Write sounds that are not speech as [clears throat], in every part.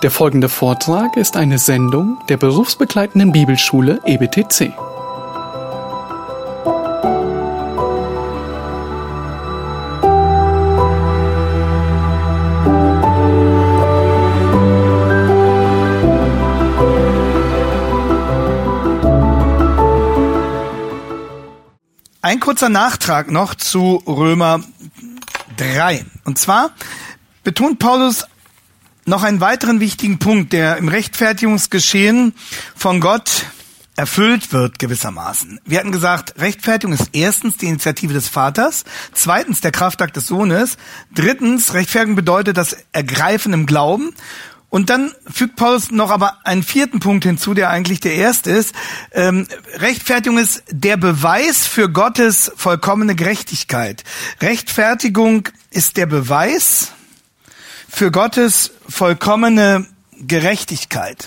Der folgende Vortrag ist eine Sendung der berufsbegleitenden Bibelschule EBTC. Ein kurzer Nachtrag noch zu Römer 3. Und zwar betont Paulus noch einen weiteren wichtigen Punkt, der im Rechtfertigungsgeschehen von Gott erfüllt wird gewissermaßen. Wir hatten gesagt, Rechtfertigung ist erstens die Initiative des Vaters, zweitens der Kraftakt des Sohnes, drittens Rechtfertigung bedeutet das Ergreifen im Glauben und dann fügt Paulus noch aber einen vierten Punkt hinzu, der eigentlich der erste ist. Ähm, Rechtfertigung ist der Beweis für Gottes vollkommene Gerechtigkeit. Rechtfertigung ist der Beweis für Gottes vollkommene Gerechtigkeit.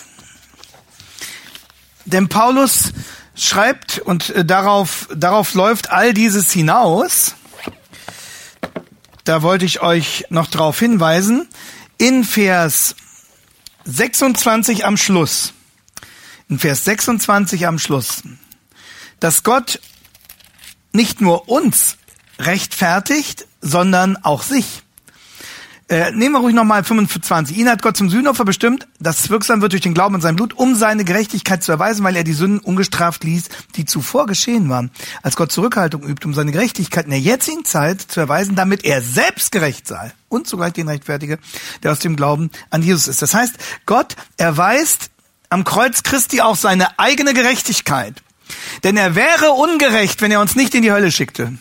Denn Paulus schreibt, und äh, darauf, darauf läuft all dieses hinaus, da wollte ich euch noch darauf hinweisen, in Vers 26 am Schluss, in Vers 26 am Schluss, dass Gott nicht nur uns rechtfertigt, sondern auch sich. Äh, nehmen wir ruhig nochmal 25. Ihn hat Gott zum Sühnopfer bestimmt, das wirksam wird durch den Glauben an sein Blut, um seine Gerechtigkeit zu erweisen, weil er die Sünden ungestraft ließ, die zuvor geschehen waren. Als Gott Zurückhaltung übt, um seine Gerechtigkeit in der jetzigen Zeit zu erweisen, damit er selbst gerecht sei und zugleich den Rechtfertige, der aus dem Glauben an Jesus ist. Das heißt, Gott erweist am Kreuz Christi auch seine eigene Gerechtigkeit. Denn er wäre ungerecht, wenn er uns nicht in die Hölle schickte.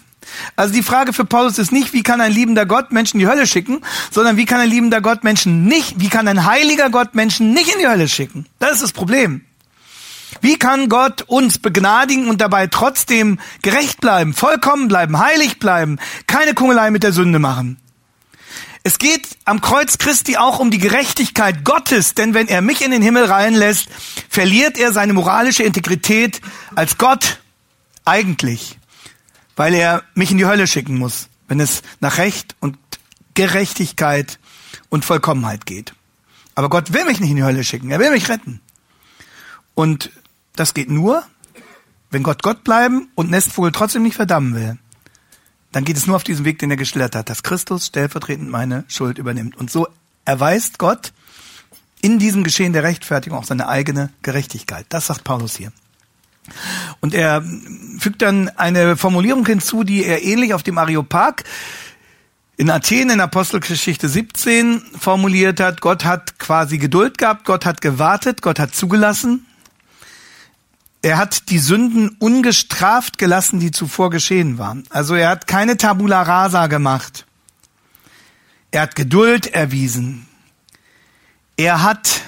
Also die Frage für Paulus ist nicht, wie kann ein liebender Gott Menschen in die Hölle schicken, sondern wie kann ein liebender Gott Menschen nicht, wie kann ein heiliger Gott Menschen nicht in die Hölle schicken? Das ist das Problem. Wie kann Gott uns begnadigen und dabei trotzdem gerecht bleiben, vollkommen bleiben, heilig bleiben, keine Kungelei mit der Sünde machen? Es geht am Kreuz Christi auch um die Gerechtigkeit Gottes, denn wenn er mich in den Himmel reinlässt, verliert er seine moralische Integrität als Gott eigentlich weil er mich in die Hölle schicken muss, wenn es nach Recht und Gerechtigkeit und Vollkommenheit geht. Aber Gott will mich nicht in die Hölle schicken, er will mich retten. Und das geht nur, wenn Gott Gott bleiben und Nestvogel trotzdem nicht verdammen will. Dann geht es nur auf diesem Weg, den er geschildert hat, dass Christus stellvertretend meine Schuld übernimmt. Und so erweist Gott in diesem Geschehen der Rechtfertigung auch seine eigene Gerechtigkeit. Das sagt Paulus hier. Und er fügt dann eine Formulierung hinzu, die er ähnlich auf dem Areopag in Athen in Apostelgeschichte 17 formuliert hat. Gott hat quasi Geduld gehabt, Gott hat gewartet, Gott hat zugelassen. Er hat die Sünden ungestraft gelassen, die zuvor geschehen waren. Also er hat keine Tabula rasa gemacht. Er hat Geduld erwiesen. Er hat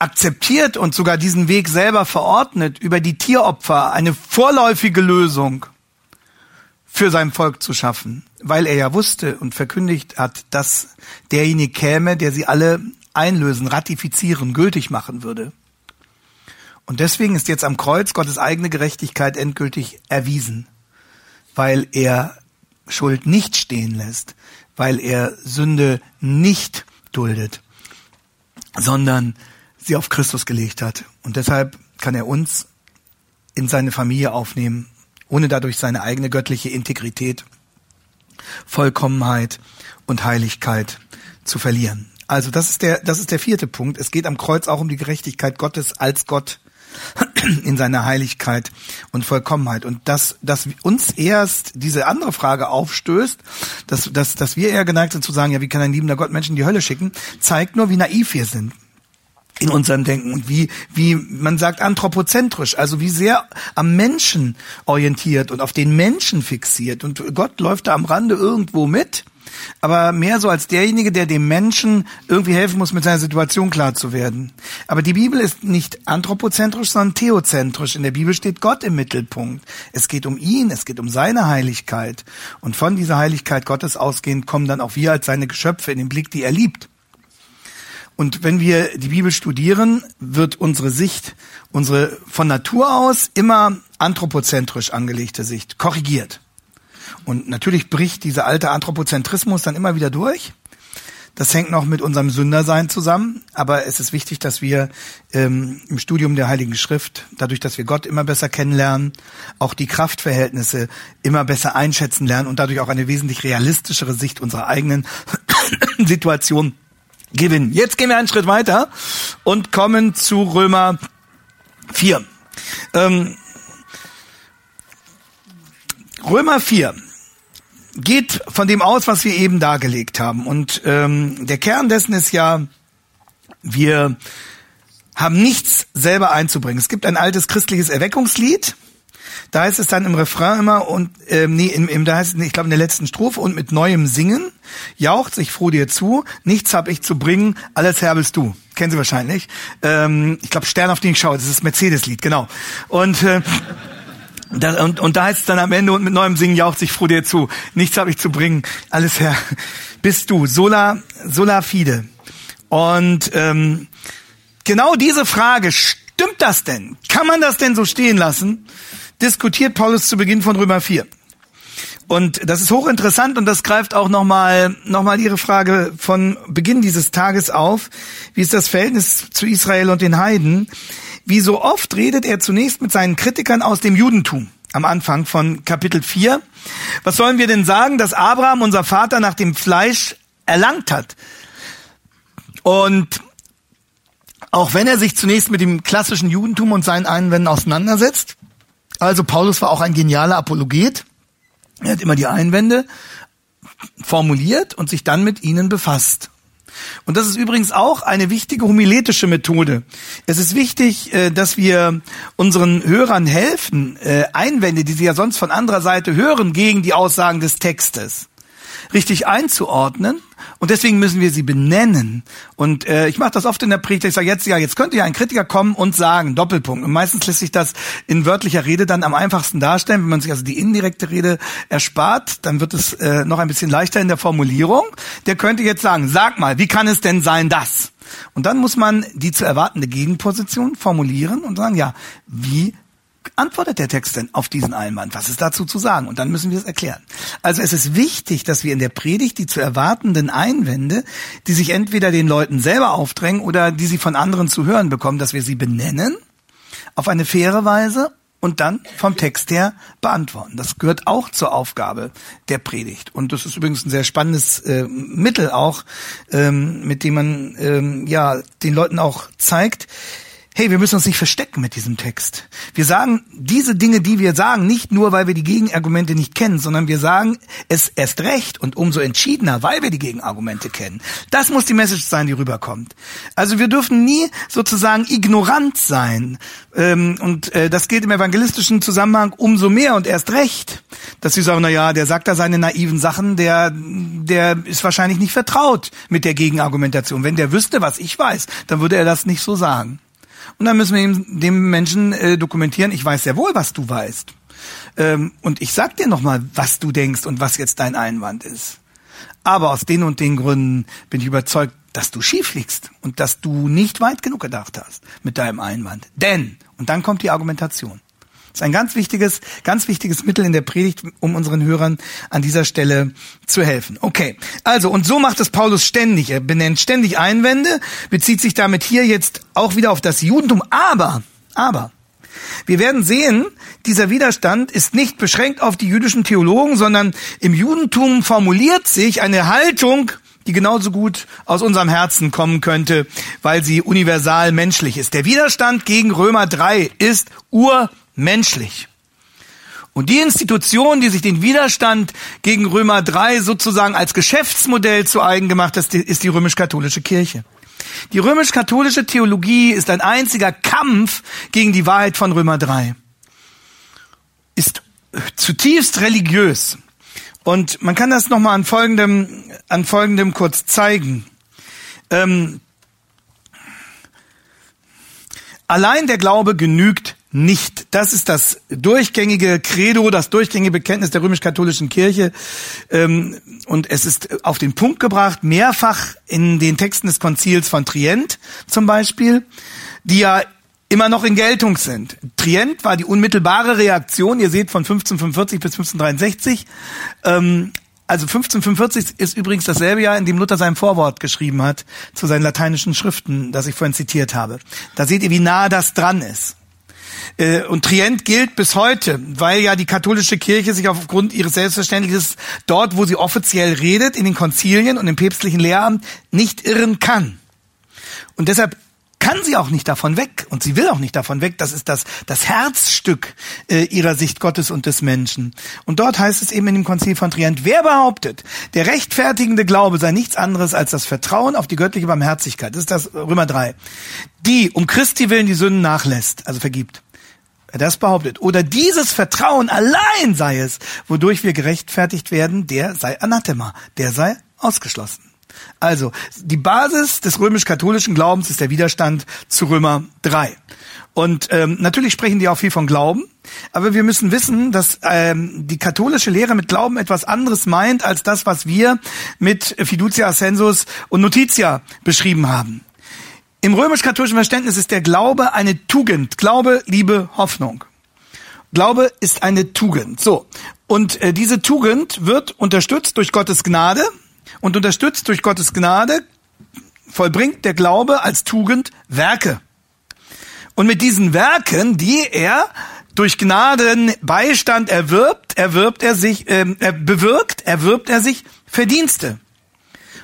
akzeptiert und sogar diesen Weg selber verordnet, über die Tieropfer eine vorläufige Lösung für sein Volk zu schaffen, weil er ja wusste und verkündigt hat, dass derjenige käme, der sie alle einlösen, ratifizieren, gültig machen würde. Und deswegen ist jetzt am Kreuz Gottes eigene Gerechtigkeit endgültig erwiesen, weil er Schuld nicht stehen lässt, weil er Sünde nicht duldet, sondern sie auf Christus gelegt hat. Und deshalb kann er uns in seine Familie aufnehmen, ohne dadurch seine eigene göttliche Integrität, Vollkommenheit und Heiligkeit zu verlieren. Also das ist der, das ist der vierte Punkt. Es geht am Kreuz auch um die Gerechtigkeit Gottes als Gott [clears throat] in seiner Heiligkeit und Vollkommenheit. Und dass, dass uns erst diese andere Frage aufstößt, dass, dass, dass wir eher geneigt sind zu sagen, ja, wie kann ein liebender Gott Menschen in die Hölle schicken, zeigt nur, wie naiv wir sind in unserem Denken und wie, wie man sagt, anthropozentrisch, also wie sehr am Menschen orientiert und auf den Menschen fixiert. Und Gott läuft da am Rande irgendwo mit, aber mehr so als derjenige, der dem Menschen irgendwie helfen muss, mit seiner Situation klar zu werden. Aber die Bibel ist nicht anthropozentrisch, sondern theozentrisch. In der Bibel steht Gott im Mittelpunkt. Es geht um ihn, es geht um seine Heiligkeit. Und von dieser Heiligkeit Gottes ausgehend kommen dann auch wir als seine Geschöpfe in den Blick, die er liebt. Und wenn wir die Bibel studieren, wird unsere Sicht, unsere von Natur aus immer anthropozentrisch angelegte Sicht korrigiert. Und natürlich bricht dieser alte Anthropozentrismus dann immer wieder durch. Das hängt noch mit unserem Sündersein zusammen. Aber es ist wichtig, dass wir ähm, im Studium der Heiligen Schrift, dadurch, dass wir Gott immer besser kennenlernen, auch die Kraftverhältnisse immer besser einschätzen lernen und dadurch auch eine wesentlich realistischere Sicht unserer eigenen [coughs] Situation gewinnen. Jetzt gehen wir einen Schritt weiter und kommen zu Römer 4. Ähm, Römer 4 geht von dem aus, was wir eben dargelegt haben. Und ähm, der Kern dessen ist ja, wir haben nichts selber einzubringen. Es gibt ein altes christliches Erweckungslied. Da heißt es dann im Refrain immer und ähm, nee, im, im, da heißt es, ich glaube in der letzten Strophe und mit neuem Singen jaucht sich froh dir zu, nichts hab ich zu bringen, alles Herr bist du. Kennen Sie wahrscheinlich. Ähm, ich glaube Stern auf den ich schaue, das ist das Mercedes-Lied, genau. Und äh, da, und, und da heißt es dann am Ende und mit neuem Singen jaucht sich froh dir zu. Nichts habe ich zu bringen. Alles Herr, bist du. Sola, sola fide. Und ähm, genau diese Frage, stimmt das denn? Kann man das denn so stehen lassen? Diskutiert Paulus zu Beginn von Römer 4. Und das ist hochinteressant und das greift auch nochmal noch mal Ihre Frage von Beginn dieses Tages auf. Wie ist das Verhältnis zu Israel und den Heiden? Wie so oft redet er zunächst mit seinen Kritikern aus dem Judentum am Anfang von Kapitel 4. Was sollen wir denn sagen, dass Abraham, unser Vater, nach dem Fleisch erlangt hat? Und auch wenn er sich zunächst mit dem klassischen Judentum und seinen Einwänden auseinandersetzt, also Paulus war auch ein genialer Apologet, er hat immer die Einwände formuliert und sich dann mit ihnen befasst. Und das ist übrigens auch eine wichtige homiletische Methode. Es ist wichtig, äh, dass wir unseren Hörern helfen, äh, Einwände, die sie ja sonst von anderer Seite hören, gegen die Aussagen des Textes richtig einzuordnen. Und deswegen müssen wir sie benennen. Und äh, ich mache das oft in der Predigt. Ich sage jetzt, ja, jetzt könnte ja ein Kritiker kommen und sagen, Doppelpunkt. Und meistens lässt sich das in wörtlicher Rede dann am einfachsten darstellen. Wenn man sich also die indirekte Rede erspart, dann wird es äh, noch ein bisschen leichter in der Formulierung. Der könnte jetzt sagen, sag mal, wie kann es denn sein, dass? Und dann muss man die zu erwartende Gegenposition formulieren und sagen, ja, wie antwortet der Text denn auf diesen Einwand? Was ist dazu zu sagen? Und dann müssen wir es erklären. Also es ist wichtig, dass wir in der Predigt die zu erwartenden Einwände, die sich entweder den Leuten selber aufdrängen oder die sie von anderen zu hören bekommen, dass wir sie benennen auf eine faire Weise und dann vom Text her beantworten. Das gehört auch zur Aufgabe der Predigt. Und das ist übrigens ein sehr spannendes äh, Mittel auch, ähm, mit dem man ähm, ja den Leuten auch zeigt, hey, wir müssen uns nicht verstecken mit diesem Text. Wir sagen diese Dinge, die wir sagen, nicht nur, weil wir die Gegenargumente nicht kennen, sondern wir sagen es erst recht und umso entschiedener, weil wir die Gegenargumente kennen. Das muss die Message sein, die rüberkommt. Also wir dürfen nie sozusagen ignorant sein. Ähm, und äh, das gilt im evangelistischen Zusammenhang umso mehr und erst recht, dass sie sagen, na ja, der sagt da seine naiven Sachen, der, der ist wahrscheinlich nicht vertraut mit der Gegenargumentation. Wenn der wüsste, was ich weiß, dann würde er das nicht so sagen. Und dann müssen wir ihm, dem Menschen äh, dokumentieren, ich weiß sehr wohl, was du weißt. Ähm, und ich sag dir nochmal, was du denkst und was jetzt dein Einwand ist. Aber aus den und den Gründen bin ich überzeugt, dass du schief liegst und dass du nicht weit genug gedacht hast mit deinem Einwand. Denn, und dann kommt die Argumentation. Das ist ein ganz wichtiges, ganz wichtiges Mittel in der Predigt, um unseren Hörern an dieser Stelle zu helfen. Okay. Also, und so macht es Paulus ständig. Er benennt ständig Einwände, bezieht sich damit hier jetzt auch wieder auf das Judentum. Aber, aber, wir werden sehen, dieser Widerstand ist nicht beschränkt auf die jüdischen Theologen, sondern im Judentum formuliert sich eine Haltung, die genauso gut aus unserem Herzen kommen könnte, weil sie universal menschlich ist. Der Widerstand gegen Römer 3 ist ur menschlich. Und die Institution, die sich den Widerstand gegen Römer 3 sozusagen als Geschäftsmodell zu eigen gemacht hat, ist die römisch-katholische Kirche. Die römisch-katholische Theologie ist ein einziger Kampf gegen die Wahrheit von Römer 3. Ist zutiefst religiös. Und man kann das nochmal an folgendem, an folgendem kurz zeigen. Ähm, allein der Glaube genügt nicht. Das ist das durchgängige Credo, das durchgängige Bekenntnis der römisch-katholischen Kirche. Ähm, und es ist auf den Punkt gebracht, mehrfach in den Texten des Konzils von Trient zum Beispiel, die ja immer noch in Geltung sind. Trient war die unmittelbare Reaktion, ihr seht von 1545 bis 1563, ähm, also 1545 ist übrigens dasselbe Jahr, in dem Luther sein Vorwort geschrieben hat zu seinen lateinischen Schriften, das ich vorhin zitiert habe. Da seht ihr, wie nah das dran ist. Äh, und Trient gilt bis heute, weil ja die katholische Kirche sich aufgrund ihres Selbstverständnisses dort, wo sie offiziell redet, in den Konzilien und im päpstlichen Lehramt nicht irren kann. Und deshalb kann sie auch nicht davon weg und sie will auch nicht davon weg. Das ist das, das Herzstück äh, ihrer Sicht Gottes und des Menschen. Und dort heißt es eben in dem Konzil von Trient, wer behauptet, der rechtfertigende Glaube sei nichts anderes als das Vertrauen auf die göttliche Barmherzigkeit, das ist das Römer 3, die um Christi willen die Sünden nachlässt, also vergibt. Wer das behauptet, oder dieses Vertrauen allein sei es, wodurch wir gerechtfertigt werden, der sei Anathema, der sei ausgeschlossen. Also, die Basis des römisch-katholischen Glaubens ist der Widerstand zu Römer 3. Und ähm, natürlich sprechen die auch viel von Glauben, aber wir müssen wissen, dass ähm, die katholische Lehre mit Glauben etwas anderes meint als das, was wir mit Fiducia Ascensus und Notitia beschrieben haben. Im römisch-katholischen Verständnis ist der Glaube eine Tugend. Glaube, Liebe, Hoffnung. Glaube ist eine Tugend. So. Und äh, diese Tugend wird unterstützt durch Gottes Gnade und unterstützt durch Gottes Gnade vollbringt der Glaube als Tugend Werke. Und mit diesen Werken, die er durch Gnaden Beistand erwirbt, erwirbt er sich, äh, bewirkt, erwirbt er sich Verdienste.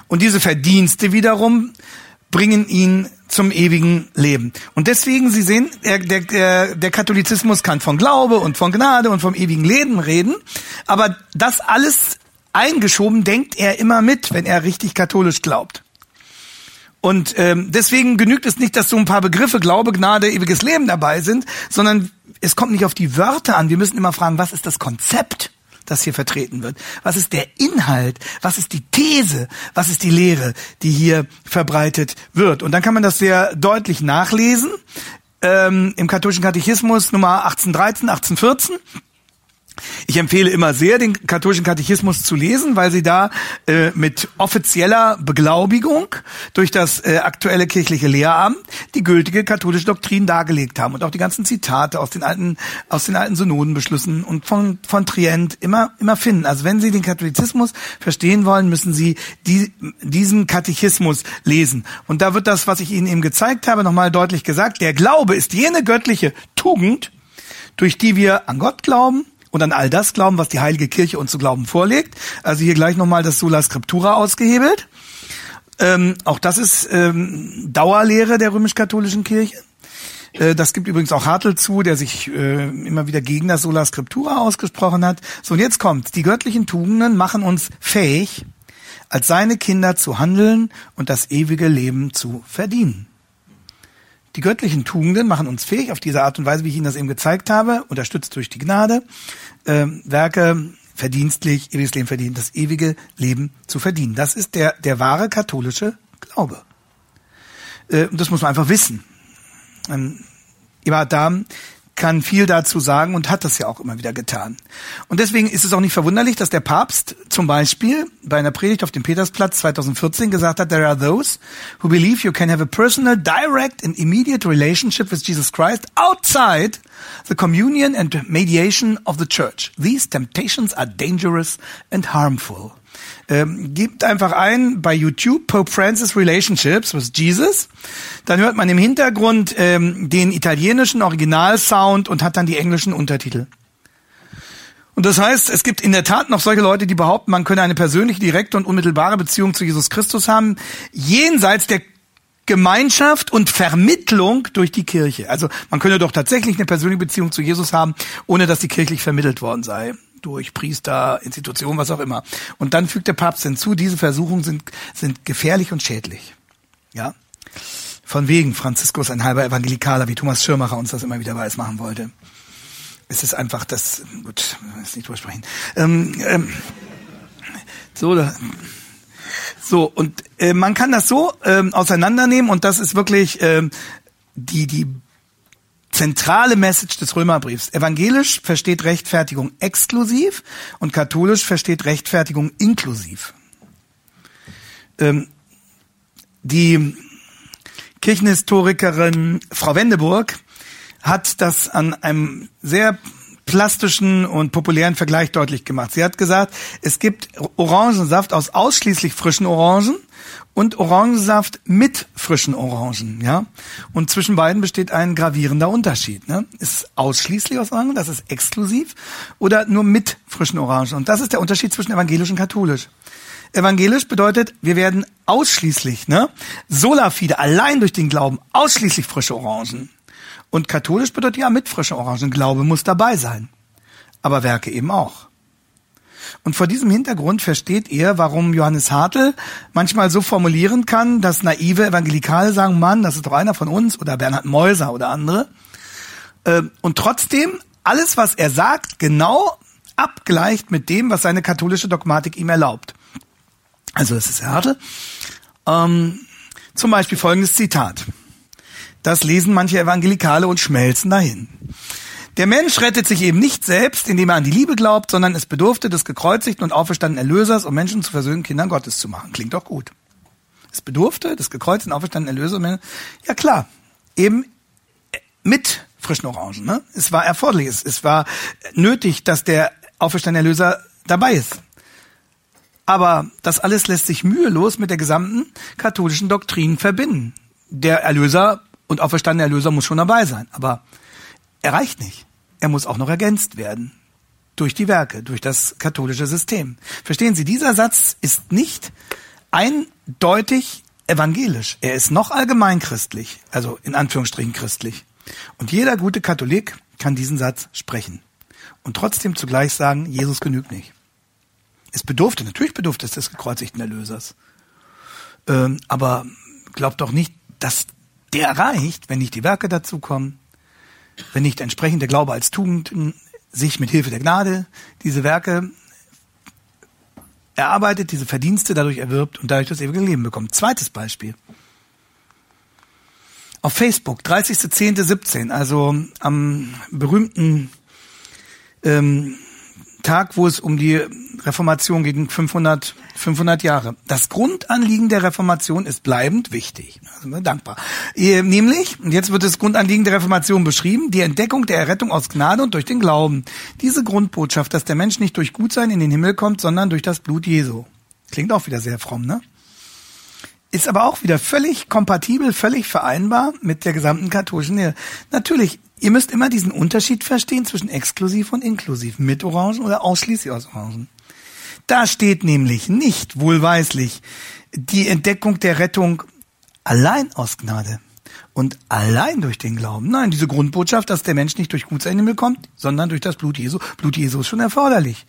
Und diese Verdienste wiederum bringen ihn zum ewigen Leben. Und deswegen, Sie sehen, der, der, der Katholizismus kann von Glaube und von Gnade und vom ewigen Leben reden, aber das alles eingeschoben denkt er immer mit, wenn er richtig katholisch glaubt. Und ähm, deswegen genügt es nicht, dass so ein paar Begriffe Glaube, Gnade, ewiges Leben dabei sind, sondern es kommt nicht auf die Wörter an. Wir müssen immer fragen, was ist das Konzept, das hier vertreten wird? Was ist der Inhalt? Was ist die These? Was ist die Lehre, die hier verbreitet wird? Und dann kann man das sehr deutlich nachlesen ähm, im katholischen Katechismus Nummer 1813, 1814. Ich empfehle immer sehr, den katholischen Katechismus zu lesen, weil sie da äh, mit offizieller Beglaubigung durch das äh, aktuelle kirchliche Lehramt die gültige katholische Doktrin dargelegt haben und auch die ganzen Zitate aus den alten aus den alten Synodenbeschlüssen und von von Trient immer immer finden. Also wenn Sie den Katholizismus verstehen wollen, müssen Sie die, diesen Katechismus lesen. Und da wird das, was ich Ihnen eben gezeigt habe, nochmal deutlich gesagt. Der Glaube ist jene göttliche Tugend, durch die wir an Gott glauben und an all das glauben, was die Heilige Kirche uns zu glauben vorlegt. Also hier gleich nochmal das Sola Scriptura ausgehebelt. Ähm, auch das ist ähm, Dauerlehre der römisch-katholischen Kirche. Äh, das gibt übrigens auch Hartl zu, der sich äh, immer wieder gegen das Sola Scriptura ausgesprochen hat. So, und jetzt kommt, die göttlichen Tugenden machen uns fähig, als seine Kinder zu handeln und das ewige Leben zu verdienen. Die göttlichen Tugenden machen uns fähig, auf diese Art und Weise, wie ich Ihnen das eben gezeigt habe, unterstützt durch die Gnade, äh, Werke verdienstlich, ewiges Leben verdienen, das ewige Leben zu verdienen. Das ist der, der wahre katholische Glaube. Äh, das muss man einfach wissen. Ähm, Adam kann viel dazu sagen und hat das ja auch immer wieder getan. Und deswegen ist es auch nicht verwunderlich, dass der Papst zum Beispiel bei einer Predigt auf dem Petersplatz 2014 gesagt hat, there are those who believe you can have a personal, direct and immediate relationship with Jesus Christ outside the communion and mediation of the church. These temptations are dangerous and harmful. Ähm, gebt einfach ein bei YouTube Pope Francis Relationships with Jesus. Dann hört man im Hintergrund ähm, den italienischen Originalsound und hat dann die englischen Untertitel. Und das heißt, es gibt in der Tat noch solche Leute, die behaupten, man könne eine persönliche, direkte und unmittelbare Beziehung zu Jesus Christus haben, jenseits der Gemeinschaft und Vermittlung durch die Kirche. Also man könne doch tatsächlich eine persönliche Beziehung zu Jesus haben, ohne dass die kirchlich vermittelt worden sei durch Priester, Institutionen, was auch immer. Und dann fügt der Papst hinzu, diese Versuchungen sind, sind gefährlich und schädlich. Ja. Von wegen Franziskus ein halber Evangelikaler, wie Thomas Schirmacher uns das immer wieder weiß machen wollte. Es ist einfach das, gut, ist nicht drüber sprechen. Ähm, ähm, so, so, und äh, man kann das so ähm, auseinandernehmen und das ist wirklich ähm, die, die zentrale Message des Römerbriefs. Evangelisch versteht Rechtfertigung exklusiv und katholisch versteht Rechtfertigung inklusiv. Ähm, die Kirchenhistorikerin Frau Wendeburg hat das an einem sehr plastischen und populären Vergleich deutlich gemacht. Sie hat gesagt, es gibt Orangensaft aus ausschließlich frischen Orangen und Orangensaft mit frischen Orangen, ja. Und zwischen beiden besteht ein gravierender Unterschied. Ne? Ist ausschließlich aus Orangen, das ist exklusiv, oder nur mit frischen Orangen. Und das ist der Unterschied zwischen evangelisch und katholisch. Evangelisch bedeutet, wir werden ausschließlich, ne, sola fide, allein durch den Glauben, ausschließlich frische Orangen. Und katholisch bedeutet ja mit frische Orangen. Glaube muss dabei sein. Aber Werke eben auch. Und vor diesem Hintergrund versteht ihr, warum Johannes Hartl manchmal so formulieren kann, dass naive Evangelikale sagen, Mann, das ist doch einer von uns oder Bernhard Meuser oder andere. Ähm, und trotzdem alles, was er sagt, genau abgleicht mit dem, was seine katholische Dogmatik ihm erlaubt. Also das ist Hartl. Ähm, zum Beispiel folgendes Zitat. Das lesen manche Evangelikale und schmelzen dahin. Der Mensch rettet sich eben nicht selbst, indem er an die Liebe glaubt, sondern es bedurfte des gekreuzigten und auferstandenen Erlösers, um Menschen zu versöhnen, Kindern Gottes zu machen. Klingt doch gut. Es bedurfte des gekreuzigten und auferstandenen Erlösers. Ja klar, eben mit frischen Orangen. Ne? Es war erforderlich, es war nötig, dass der auferstandene Erlöser dabei ist. Aber das alles lässt sich mühelos mit der gesamten katholischen Doktrin verbinden. Der Erlöser und auferstandener Erlöser muss schon dabei sein. Aber er reicht nicht. Er muss auch noch ergänzt werden. Durch die Werke, durch das katholische System. Verstehen Sie, dieser Satz ist nicht eindeutig evangelisch. Er ist noch allgemeinchristlich, also in Anführungsstrichen christlich. Und jeder gute Katholik kann diesen Satz sprechen. Und trotzdem zugleich sagen, Jesus genügt nicht. Es bedurfte, natürlich bedurfte es des gekreuzigten Erlösers. Ähm, aber glaubt doch nicht, dass der reicht, wenn nicht die Werke dazukommen, wenn nicht entsprechend der Glaube als Tugend sich mit Hilfe der Gnade diese Werke erarbeitet, diese Verdienste dadurch erwirbt und dadurch das ewige Leben bekommt. Zweites Beispiel. Auf Facebook, 30.10.17, also am berühmten ähm, Tag, wo es um die Reformation gegen 500, 500 Jahre. Das Grundanliegen der Reformation ist bleibend wichtig. Da sind wir dankbar. Nämlich, und jetzt wird das Grundanliegen der Reformation beschrieben, die Entdeckung der Errettung aus Gnade und durch den Glauben. Diese Grundbotschaft, dass der Mensch nicht durch Gutsein in den Himmel kommt, sondern durch das Blut Jesu. Klingt auch wieder sehr fromm, ne? Ist aber auch wieder völlig kompatibel, völlig vereinbar mit der gesamten katholischen Lehre. Natürlich Ihr müsst immer diesen Unterschied verstehen zwischen exklusiv und inklusiv, mit Orangen oder ausschließlich aus Orangen. Da steht nämlich nicht wohlweislich die Entdeckung der Rettung allein aus Gnade und allein durch den Glauben. Nein, diese Grundbotschaft, dass der Mensch nicht durch Gutsein in den Himmel kommt, sondern durch das Blut Jesu. Blut Jesu ist schon erforderlich.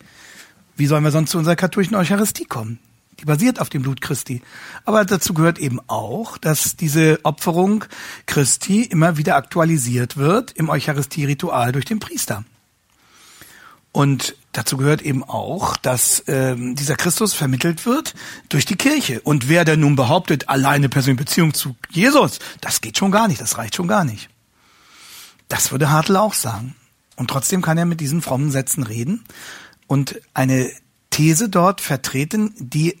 Wie sollen wir sonst zu unserer katholischen Eucharistie kommen? Die basiert auf dem Blut Christi. Aber dazu gehört eben auch, dass diese Opferung Christi immer wieder aktualisiert wird im Eucharistie-Ritual durch den Priester. Und dazu gehört eben auch, dass ähm, dieser Christus vermittelt wird durch die Kirche. Und wer denn nun behauptet, alleine persönliche Beziehung zu Jesus, das geht schon gar nicht, das reicht schon gar nicht. Das würde Hartl auch sagen. Und trotzdem kann er mit diesen frommen Sätzen reden und eine These dort vertreten, die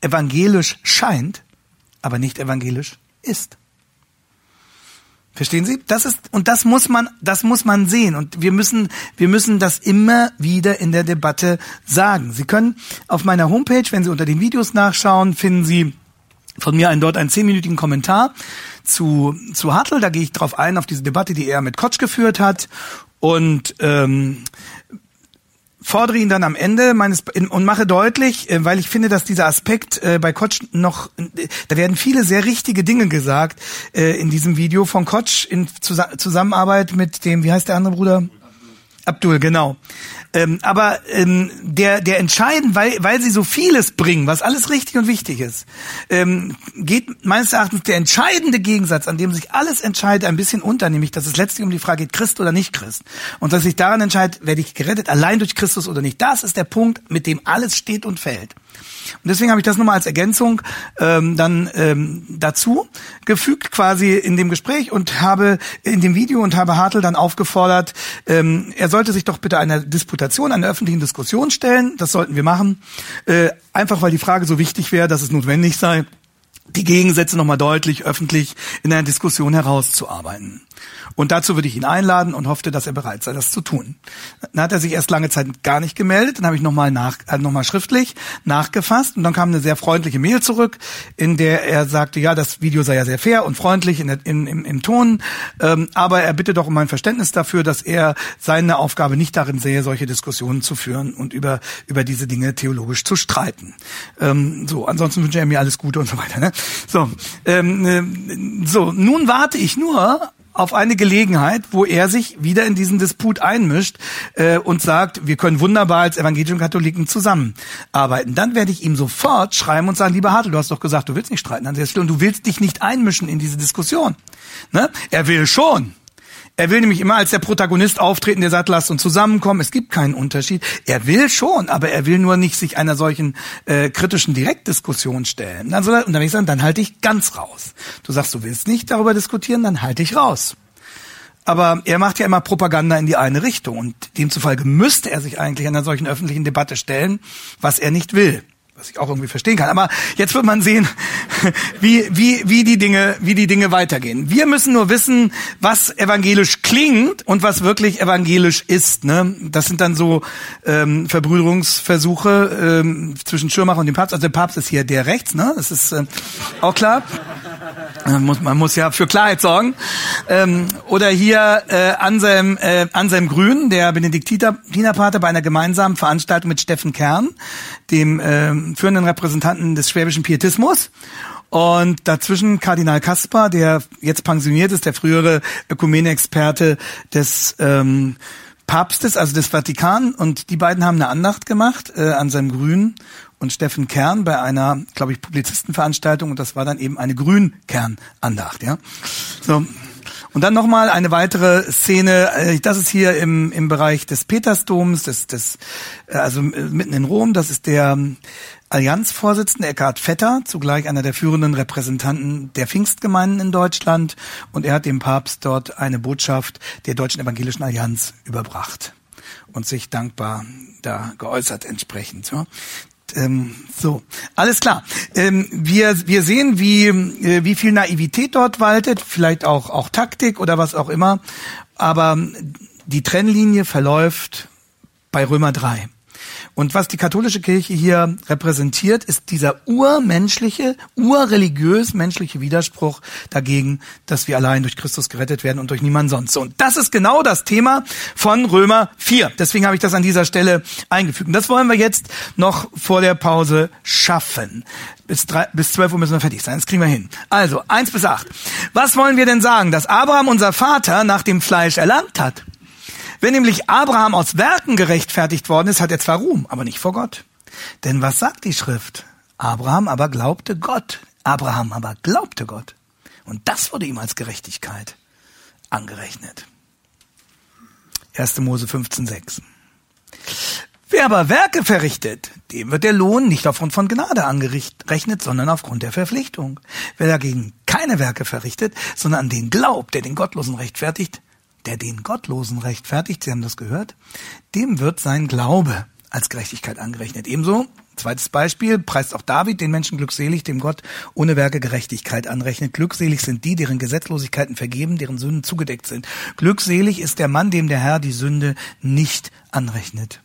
evangelisch scheint, aber nicht evangelisch ist. Verstehen Sie? Das ist, und das muss man, das muss man sehen. Und wir müssen, wir müssen das immer wieder in der Debatte sagen. Sie können auf meiner Homepage, wenn Sie unter den Videos nachschauen, finden Sie von mir einen dort einen zehnminütigen Kommentar zu, zu Hartl. Da gehe ich drauf ein, auf diese Debatte, die er mit Kotsch geführt hat. Und ähm, fordere ihn dann am Ende meines und mache deutlich, äh, weil ich finde, dass dieser Aspekt äh, bei Kotsch noch, da werden viele sehr richtige Dinge gesagt äh, in diesem Video von Kotsch in Zusammenarbeit mit dem, wie heißt der andere Bruder? Abdul, genau. Ähm, aber ähm, der, der entscheidend, weil, weil sie so vieles bringen, was alles richtig und wichtig ist, ähm, geht meines Erachtens der entscheidende Gegensatz, an dem sich alles entscheidet, ein bisschen unter, nämlich dass es letztlich um die Frage geht, Christ oder nicht Christ. Und dass sich daran entscheidet, werde ich gerettet, allein durch Christus oder nicht. Das ist der Punkt, mit dem alles steht und fällt. Und deswegen habe ich das nochmal als Ergänzung ähm, dann ähm, dazu gefügt quasi in dem Gespräch und habe in dem Video und habe Hartl dann aufgefordert, ähm, er sollte sich doch bitte einer Disputation, einer öffentlichen Diskussion stellen. Das sollten wir machen. Äh, einfach weil die Frage so wichtig wäre, dass es notwendig sei die Gegensätze nochmal deutlich öffentlich in einer Diskussion herauszuarbeiten. Und dazu würde ich ihn einladen und hoffte, dass er bereit sei, das zu tun. Dann hat er sich erst lange Zeit gar nicht gemeldet. Dann habe ich nochmal nach, äh, noch schriftlich nachgefasst und dann kam eine sehr freundliche Mail zurück, in der er sagte, ja, das Video sei ja sehr fair und freundlich in in, im, im Ton, ähm, aber er bitte doch um ein Verständnis dafür, dass er seine Aufgabe nicht darin sehe, solche Diskussionen zu führen und über über diese Dinge theologisch zu streiten. Ähm, so, ansonsten wünsche er mir alles Gute und so weiter. Ne? So, ähm, äh, so, nun warte ich nur auf eine Gelegenheit, wo er sich wieder in diesen Disput einmischt äh, und sagt, wir können wunderbar als Evangelischen Katholiken zusammenarbeiten. Dann werde ich ihm sofort schreiben und sagen, lieber Hartl, du hast doch gesagt, du willst nicht streiten an der Stelle und du willst dich nicht einmischen in diese Diskussion. Ne? Er will schon. Er will nämlich immer als der Protagonist auftreten, der sagt, lasst uns zusammenkommen. Es gibt keinen Unterschied. Er will schon, aber er will nur nicht sich einer solchen äh, kritischen Direktdiskussion stellen. Dann soll er, und dann will ich dann halte ich ganz raus. Du sagst, du willst nicht darüber diskutieren, dann halte ich raus. Aber er macht ja immer Propaganda in die eine Richtung und demzufolge müsste er sich eigentlich einer solchen öffentlichen Debatte stellen, was er nicht will was ich auch irgendwie verstehen kann. Aber jetzt wird man sehen, [laughs] wie, wie, wie, die Dinge, wie die Dinge weitergehen. Wir müssen nur wissen, was evangelisch klingt und was wirklich evangelisch ist. Ne? Das sind dann so ähm, Verbrüderungsversuche ähm, zwischen Schirmacher und dem Papst. Also der Papst ist hier der rechts, ne? das ist äh, auch klar. Man muss, man muss ja für Klarheit sorgen. Ähm, oder hier äh, Anselm, äh, Anselm Grün, der Benediktinerpater bei einer gemeinsamen Veranstaltung mit Steffen Kern, dem äh, führenden Repräsentanten des schwäbischen Pietismus. Und dazwischen Kardinal Kaspar, der jetzt pensioniert ist, der frühere Ökumene-Experte des ähm, Papstes, also des Vatikan. Und die beiden haben eine Andacht gemacht äh, an seinem Grün und Steffen Kern bei einer, glaube ich, Publizistenveranstaltung. Und das war dann eben eine Grünkern-Andacht. Ja? So, und dann nochmal eine weitere Szene, äh, das ist hier im, im Bereich des Petersdoms, des, des, äh, also äh, mitten in Rom, das ist der ähm, Allianzvorsitzende Eckhard Vetter, zugleich einer der führenden Repräsentanten der Pfingstgemeinden in Deutschland. Und er hat dem Papst dort eine Botschaft der Deutschen Evangelischen Allianz überbracht und sich dankbar da geäußert entsprechend. Ähm, so, alles klar. Ähm, wir, wir sehen, wie, äh, wie viel Naivität dort waltet, vielleicht auch, auch Taktik oder was auch immer. Aber die Trennlinie verläuft bei Römer 3. Und was die katholische Kirche hier repräsentiert, ist dieser urmenschliche, urreligiös-menschliche Widerspruch dagegen, dass wir allein durch Christus gerettet werden und durch niemand sonst. Und das ist genau das Thema von Römer 4. Deswegen habe ich das an dieser Stelle eingefügt. Und das wollen wir jetzt noch vor der Pause schaffen. Bis, drei, bis 12 Uhr müssen wir fertig sein. Das kriegen wir hin. Also, eins bis acht. Was wollen wir denn sagen? Dass Abraham, unser Vater, nach dem Fleisch erlangt hat. Wenn nämlich Abraham aus Werken gerechtfertigt worden ist, hat er zwar Ruhm, aber nicht vor Gott. Denn was sagt die Schrift? Abraham aber glaubte Gott. Abraham aber glaubte Gott. Und das wurde ihm als Gerechtigkeit angerechnet. 1. Mose 15,6. Wer aber Werke verrichtet, dem wird der Lohn nicht aufgrund von Gnade angerechnet, sondern aufgrund der Verpflichtung. Wer dagegen keine Werke verrichtet, sondern an den glaubt, der den Gottlosen rechtfertigt, der den Gottlosen rechtfertigt, Sie haben das gehört, dem wird sein Glaube als Gerechtigkeit angerechnet. Ebenso, zweites Beispiel, preist auch David den Menschen glückselig, dem Gott ohne Werke Gerechtigkeit anrechnet. Glückselig sind die, deren Gesetzlosigkeiten vergeben, deren Sünden zugedeckt sind. Glückselig ist der Mann, dem der Herr die Sünde nicht anrechnet.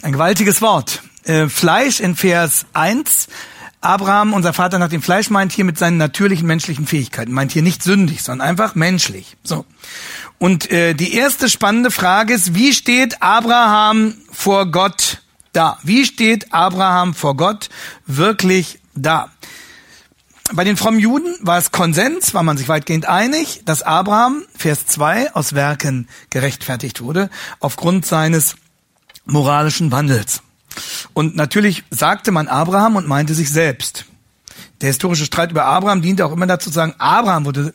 Ein gewaltiges Wort. Äh, Fleisch in Vers 1 Abraham, unser Vater nach dem Fleisch, meint hier mit seinen natürlichen menschlichen Fähigkeiten, meint hier nicht sündig, sondern einfach menschlich. So. Und äh, die erste spannende Frage ist, wie steht Abraham vor Gott da? Wie steht Abraham vor Gott wirklich da? Bei den frommen Juden war es Konsens, war man sich weitgehend einig, dass Abraham, Vers 2, aus Werken gerechtfertigt wurde, aufgrund seines moralischen Wandels. Und natürlich sagte man Abraham und meinte sich selbst. Der historische Streit über Abraham diente auch immer dazu zu sagen, Abraham wurde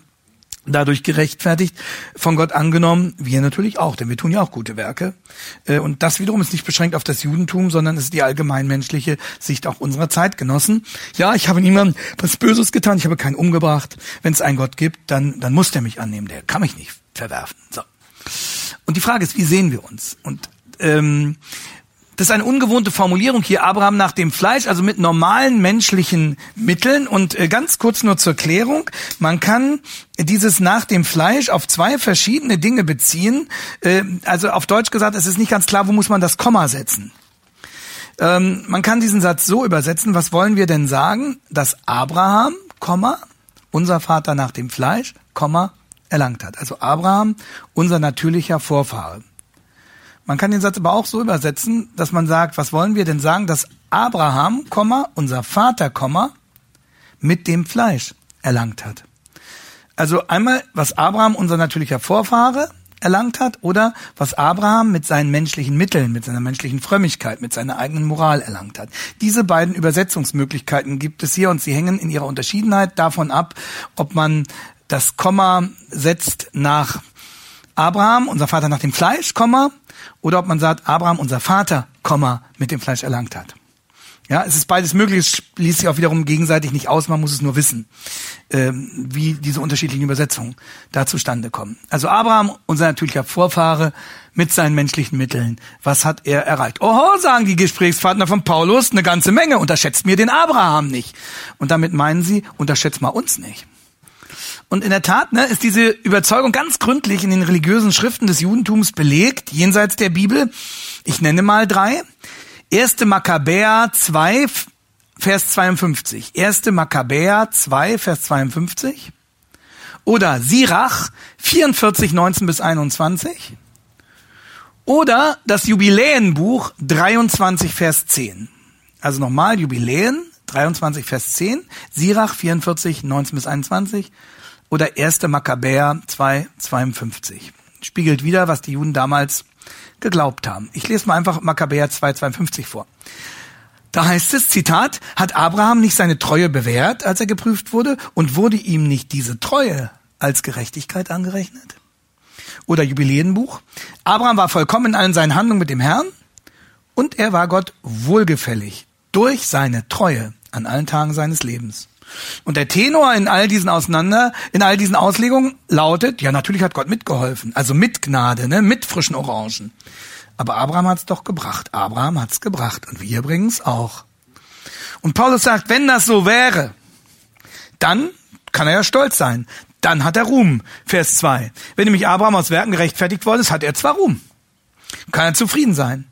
dadurch gerechtfertigt, von Gott angenommen, wir natürlich auch, denn wir tun ja auch gute Werke. Äh, und das wiederum ist nicht beschränkt auf das Judentum, sondern ist die allgemeinmenschliche Sicht auch unserer Zeitgenossen. Ja, ich habe niemandem was Böses getan, ich habe keinen umgebracht. Wenn es einen Gott gibt, dann, dann muss der mich annehmen, der kann mich nicht verwerfen. So. Und die Frage ist, wie sehen wir uns? Und ähm, Das ist eine ungewohnte Formulierung hier, Abraham nach dem Fleisch, also mit normalen menschlichen Mitteln. Und äh, ganz kurz nur zur Klärung, man kann dieses nach dem Fleisch auf zwei verschiedene Dinge beziehen. Äh, also auf Deutsch gesagt, es ist nicht ganz klar, wo muss man das Komma setzen. Ähm, man kann diesen Satz so übersetzen, was wollen wir denn sagen? Dass Abraham, Komma, unser Vater nach dem Fleisch, Komma, erlangt hat. Also Abraham, unser natürlicher Vorfahre. Man kann den Satz aber auch so übersetzen, dass man sagt, was wollen wir denn sagen, dass Abraham, unser Vater, mit dem Fleisch erlangt hat. Also einmal, was Abraham, unser natürlicher Vorfahre, erlangt hat oder was Abraham mit seinen menschlichen Mitteln, mit seiner menschlichen Frömmigkeit, mit seiner eigenen Moral erlangt hat. Diese beiden Übersetzungsmöglichkeiten gibt es hier und sie hängen in ihrer Unterschiedenheit davon ab, ob man das Komma setzt nach Abraham, unser Vater nach dem Fleisch, Komma, oder ob man sagt, Abraham, unser Vater, Komma, mit dem Fleisch erlangt hat. Ja, es ist beides möglich, es schließt sich auch wiederum gegenseitig nicht aus, man muss es nur wissen, ähm, wie diese unterschiedlichen Übersetzungen da zustande kommen. Also Abraham, unser natürlicher Vorfahre, mit seinen menschlichen Mitteln, was hat er erreicht? Oho, sagen die Gesprächspartner von Paulus, eine ganze Menge, unterschätzt mir den Abraham nicht. Und damit meinen sie, unterschätzt mal uns nicht. Und in der Tat ne, ist diese Überzeugung ganz gründlich in den religiösen Schriften des Judentums belegt, jenseits der Bibel. Ich nenne mal drei. 1. Makkabäer 2, Vers 52. 1. Makkabäer 2, Vers 52. Oder Sirach 44, 19 bis 21. Oder das Jubiläenbuch 23, Vers 10. Also nochmal Jubiläen 23, Vers 10. Sirach 44, 19 bis 21 oder 1. Makkabäer 2, 52. Spiegelt wieder, was die Juden damals geglaubt haben. Ich lese mal einfach Makkabäer 2, 52 vor. Da heißt es, Zitat, hat Abraham nicht seine Treue bewährt, als er geprüft wurde, und wurde ihm nicht diese Treue als Gerechtigkeit angerechnet? Oder Jubiläenbuch. Abraham war vollkommen in allen seinen Handlungen mit dem Herrn und er war Gott wohlgefällig durch seine Treue an allen Tagen seines Lebens. Und der Tenor in all diesen Auseinander, in all diesen Auslegungen lautet, ja, natürlich hat Gott mitgeholfen. Also mit Gnade, ne, mit frischen Orangen. Aber Abraham hat's doch gebracht. Abraham hat's gebracht. Und wir bringen's auch. Und Paulus sagt, wenn das so wäre, dann kann er ja stolz sein. Dann hat er Ruhm. Vers 2. Wenn nämlich Abraham aus Werken gerechtfertigt worden ist, hat er zwar Ruhm. Kann er zufrieden sein.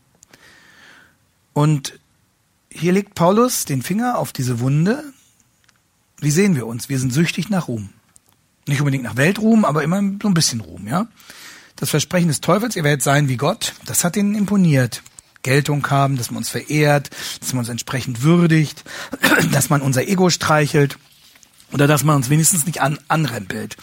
Und hier legt Paulus den Finger auf diese Wunde, wie sehen wir uns? Wir sind süchtig nach Ruhm. Nicht unbedingt nach Weltruhm, aber immer so ein bisschen Ruhm, ja? Das Versprechen des Teufels, ihr werdet sein wie Gott, das hat ihnen imponiert. Geltung haben, dass man uns verehrt, dass man uns entsprechend würdigt, [clears throat] dass man unser Ego streichelt oder dass man uns wenigstens nicht an, anrempelt.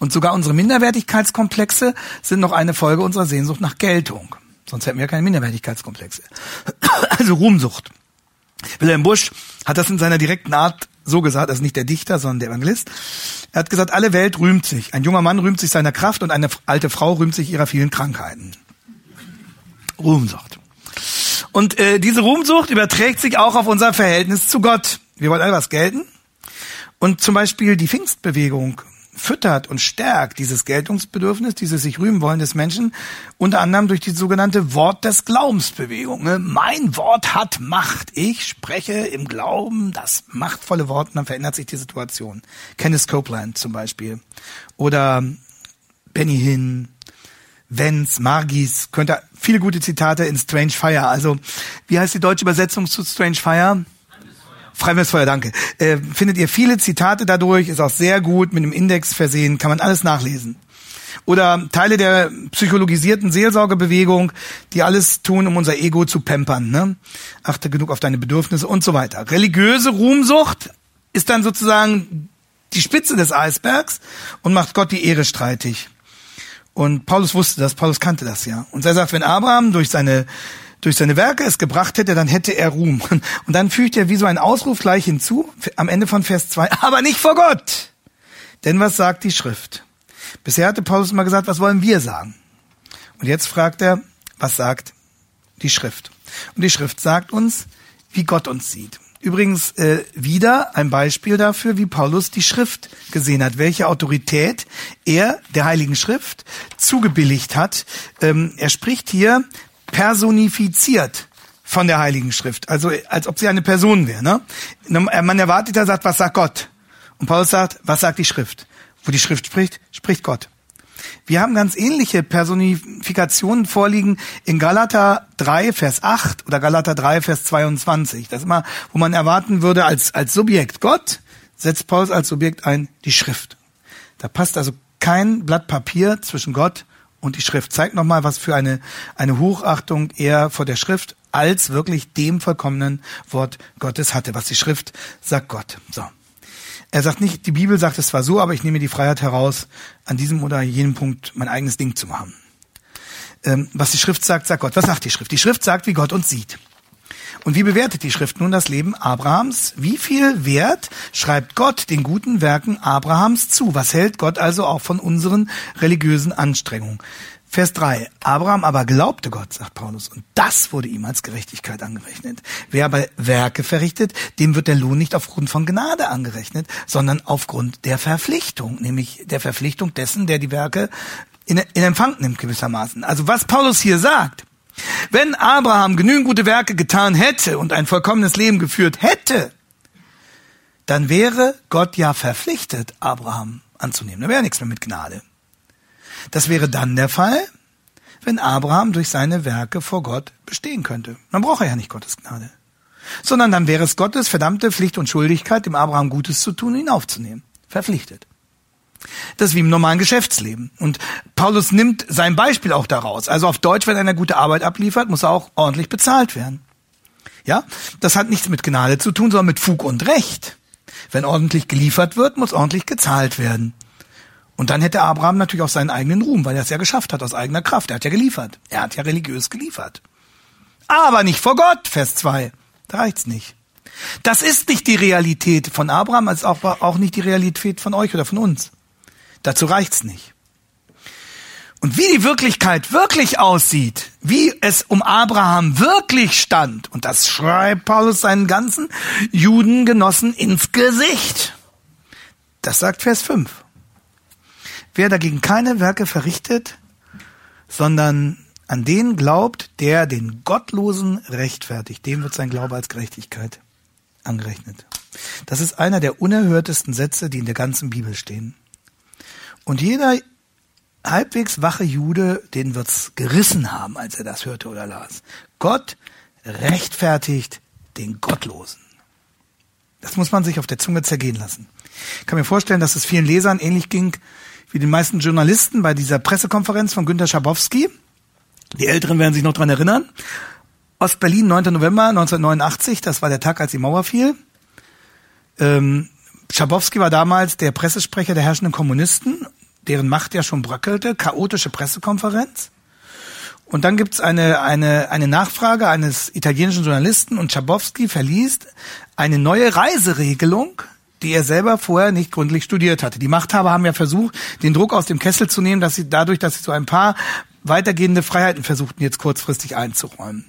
Und sogar unsere Minderwertigkeitskomplexe sind noch eine Folge unserer Sehnsucht nach Geltung. Sonst hätten wir keine Minderwertigkeitskomplexe. [clears throat] Also Ruhmsucht. Wilhelm Busch hat das in seiner direkten Art so gesagt, das ist nicht der Dichter, sondern der Evangelist. Er hat gesagt, alle Welt rühmt sich. Ein junger Mann rühmt sich seiner Kraft und eine alte Frau rühmt sich ihrer vielen Krankheiten. Ruhmsucht. Und äh, diese Ruhmsucht überträgt sich auch auf unser Verhältnis zu Gott. Wir wollen alle was gelten. Und zum Beispiel die Pfingstbewegung füttert und stärkt dieses Geltungsbedürfnis, dieses sich rühmen wollen des Menschen, unter anderem durch die sogenannte Wort des Glaubensbewegung. Ne? Mein Wort hat Macht. Ich spreche im Glauben das machtvolle Wort und dann verändert sich die Situation. Kenneth Copeland zum Beispiel. Oder Benny Hinn, Vance, Margis, könnte viele gute Zitate in Strange Fire. Also, wie heißt die deutsche Übersetzung zu Strange Fire? Freiwilliges danke. Äh, findet ihr viele Zitate dadurch, ist auch sehr gut mit einem Index versehen, kann man alles nachlesen. Oder Teile der psychologisierten Seelsorgebewegung, die alles tun, um unser Ego zu pampern. Ne? Achte genug auf deine Bedürfnisse und so weiter. Religiöse Ruhmsucht ist dann sozusagen die Spitze des Eisbergs und macht Gott die Ehre streitig. Und Paulus wusste das, Paulus kannte das ja. Und er sagt, wenn Abraham durch seine durch seine Werke es gebracht hätte, dann hätte er Ruhm. Und dann fügt er wie so ein Ausruf gleich hinzu, am Ende von Vers 2, aber nicht vor Gott. Denn was sagt die Schrift? Bisher hatte Paulus immer gesagt, was wollen wir sagen? Und jetzt fragt er, was sagt die Schrift? Und die Schrift sagt uns, wie Gott uns sieht. Übrigens äh, wieder ein Beispiel dafür, wie Paulus die Schrift gesehen hat, welche Autorität er der Heiligen Schrift zugebilligt hat. Ähm, er spricht hier personifiziert von der Heiligen Schrift. Also als ob sie eine Person wäre. Ne? Man erwartet, er sagt, was sagt Gott? Und Paulus sagt, was sagt die Schrift? Wo die Schrift spricht, spricht Gott. Wir haben ganz ähnliche Personifikationen vorliegen in Galater 3, Vers 8 oder Galater 3, Vers 22. Das ist immer, wo man erwarten würde, als, als Subjekt Gott, setzt Paulus als Subjekt ein die Schrift. Da passt also kein Blatt Papier zwischen Gott und die Schrift. Zeigt nochmal, was für eine, eine Hochachtung er vor der Schrift als wirklich dem vollkommenen Wort Gottes hatte. Was die Schrift sagt Gott. So. Er sagt nicht, die Bibel sagt es zwar so, aber ich nehme die Freiheit heraus, an diesem oder jenem Punkt mein eigenes Ding zu machen. Ähm, was die Schrift sagt, sagt Gott. Was sagt die Schrift? Die Schrift sagt, wie Gott uns sieht. Und wie bewertet die Schrift nun das Leben Abrahams? Wie viel Wert schreibt Gott den guten Werken Abrahams zu? Was hält Gott also auch von unseren religiösen Anstrengungen? Vers 3. Abraham aber glaubte Gott, sagt Paulus, und das wurde ihm als Gerechtigkeit angerechnet. Wer aber Werke verrichtet, dem wird der Lohn nicht aufgrund von Gnade angerechnet, sondern aufgrund der Verpflichtung, nämlich der Verpflichtung dessen, der die Werke in, in Empfang nimmt gewissermaßen. Also was Paulus hier sagt, wenn Abraham genügend gute Werke getan hätte und ein vollkommenes Leben geführt hätte, dann wäre Gott ja verpflichtet, Abraham anzunehmen. Da wäre nichts mehr mit Gnade. Das wäre dann der Fall, wenn Abraham durch seine Werke vor Gott bestehen könnte. Man braucht ja nicht Gottes Gnade. Sondern dann wäre es Gottes verdammte Pflicht und Schuldigkeit, dem Abraham Gutes zu tun und ihn aufzunehmen. Verpflichtet. Das ist wie im normalen Geschäftsleben. Und Paulus nimmt sein Beispiel auch daraus. Also auf Deutsch, wenn einer gute Arbeit abliefert, muss er auch ordentlich bezahlt werden. Ja, das hat nichts mit Gnade zu tun, sondern mit Fug und Recht. Wenn ordentlich geliefert wird, muss ordentlich gezahlt werden. Und dann hätte Abraham natürlich auch seinen eigenen Ruhm, weil er es ja geschafft hat aus eigener Kraft. Er hat ja geliefert. Er hat ja religiös geliefert. Aber nicht vor Gott, Vers 2. Da reicht's nicht. Das ist nicht die Realität von Abraham, als auch, auch nicht die Realität von euch oder von uns. Dazu reicht's nicht. Und wie die Wirklichkeit wirklich aussieht, wie es um Abraham wirklich stand, und das schreibt Paulus seinen ganzen Judengenossen ins Gesicht. Das sagt Vers 5. Wer dagegen keine Werke verrichtet, sondern an den glaubt, der den Gottlosen rechtfertigt, dem wird sein Glaube als Gerechtigkeit angerechnet. Das ist einer der unerhörtesten Sätze, die in der ganzen Bibel stehen. Und jeder halbwegs wache Jude, den wird's gerissen haben, als er das hörte oder las. Gott rechtfertigt den Gottlosen. Das muss man sich auf der Zunge zergehen lassen. Ich kann mir vorstellen, dass es vielen Lesern ähnlich ging wie den meisten Journalisten bei dieser Pressekonferenz von Günter Schabowski. Die Älteren werden sich noch dran erinnern. Ostberlin, 9. November 1989, das war der Tag, als die Mauer fiel. Ähm, Schabowski war damals der Pressesprecher der herrschenden Kommunisten, deren Macht ja schon bröckelte, chaotische Pressekonferenz. Und dann gibt's eine, eine, eine Nachfrage eines italienischen Journalisten und Schabowski verliest eine neue Reiseregelung die er selber vorher nicht gründlich studiert hatte. Die Machthaber haben ja versucht, den Druck aus dem Kessel zu nehmen, dass sie dadurch, dass sie so ein paar weitergehende Freiheiten versuchten, jetzt kurzfristig einzuräumen.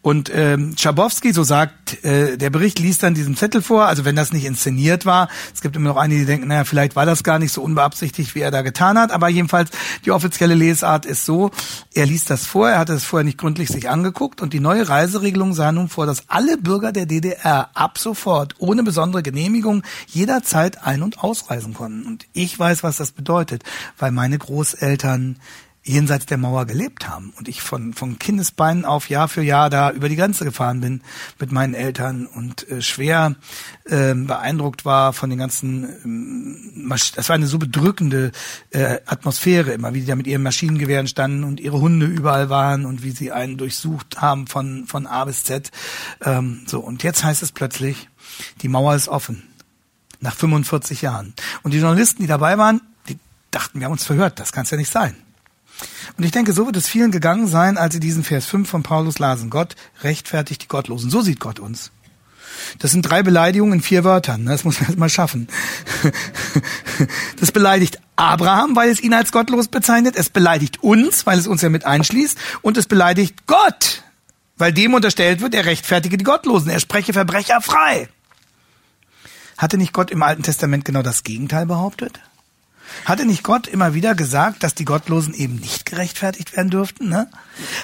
Und ähm, Schabowski, so sagt äh, der Bericht, liest dann diesen Zettel vor, also wenn das nicht inszeniert war. Es gibt immer noch einige, die denken, naja, vielleicht war das gar nicht so unbeabsichtigt, wie er da getan hat. Aber jedenfalls, die offizielle Lesart ist so, er liest das vor, er hatte es vorher nicht gründlich sich angeguckt und die neue Reiseregelung sah nun vor, dass alle Bürger der DDR ab sofort ohne besondere Genehmigung jederzeit ein- und ausreisen konnten. Und ich weiß, was das bedeutet, weil meine Großeltern jenseits der Mauer gelebt haben und ich von, von Kindesbeinen auf Jahr für Jahr da über die Grenze gefahren bin mit meinen Eltern und äh, schwer äh, beeindruckt war von den ganzen, ähm, das war eine so bedrückende äh, Atmosphäre immer, wie die da mit ihren Maschinengewehren standen und ihre Hunde überall waren und wie sie einen durchsucht haben von, von A bis Z. Ähm, so, und jetzt heißt es plötzlich, die Mauer ist offen. Nach 45 Jahren. Und die Journalisten, die dabei waren, die dachten, wir haben uns verhört, das kann es ja nicht sein. Und ich denke, so wird es vielen gegangen sein, als sie diesen Vers 5 von Paulus lasen. Gott rechtfertigt die Gottlosen. So sieht Gott uns. Das sind drei Beleidigungen in vier Wörtern. Das muss man erst mal schaffen. [laughs] Das beleidigt Abraham, weil es ihn als gottlos bezeichnet. Es beleidigt uns, weil es uns ja mit einschließt. Und es beleidigt Gott, weil dem unterstellt wird, er rechtfertige die Gottlosen. Er spreche Verbrecher frei. Hatte nicht Gott im Alten Testament genau das Gegenteil behauptet? Hatte nicht Gott immer wieder gesagt, dass die Gottlosen eben nicht gerechtfertigt werden dürften? Ne?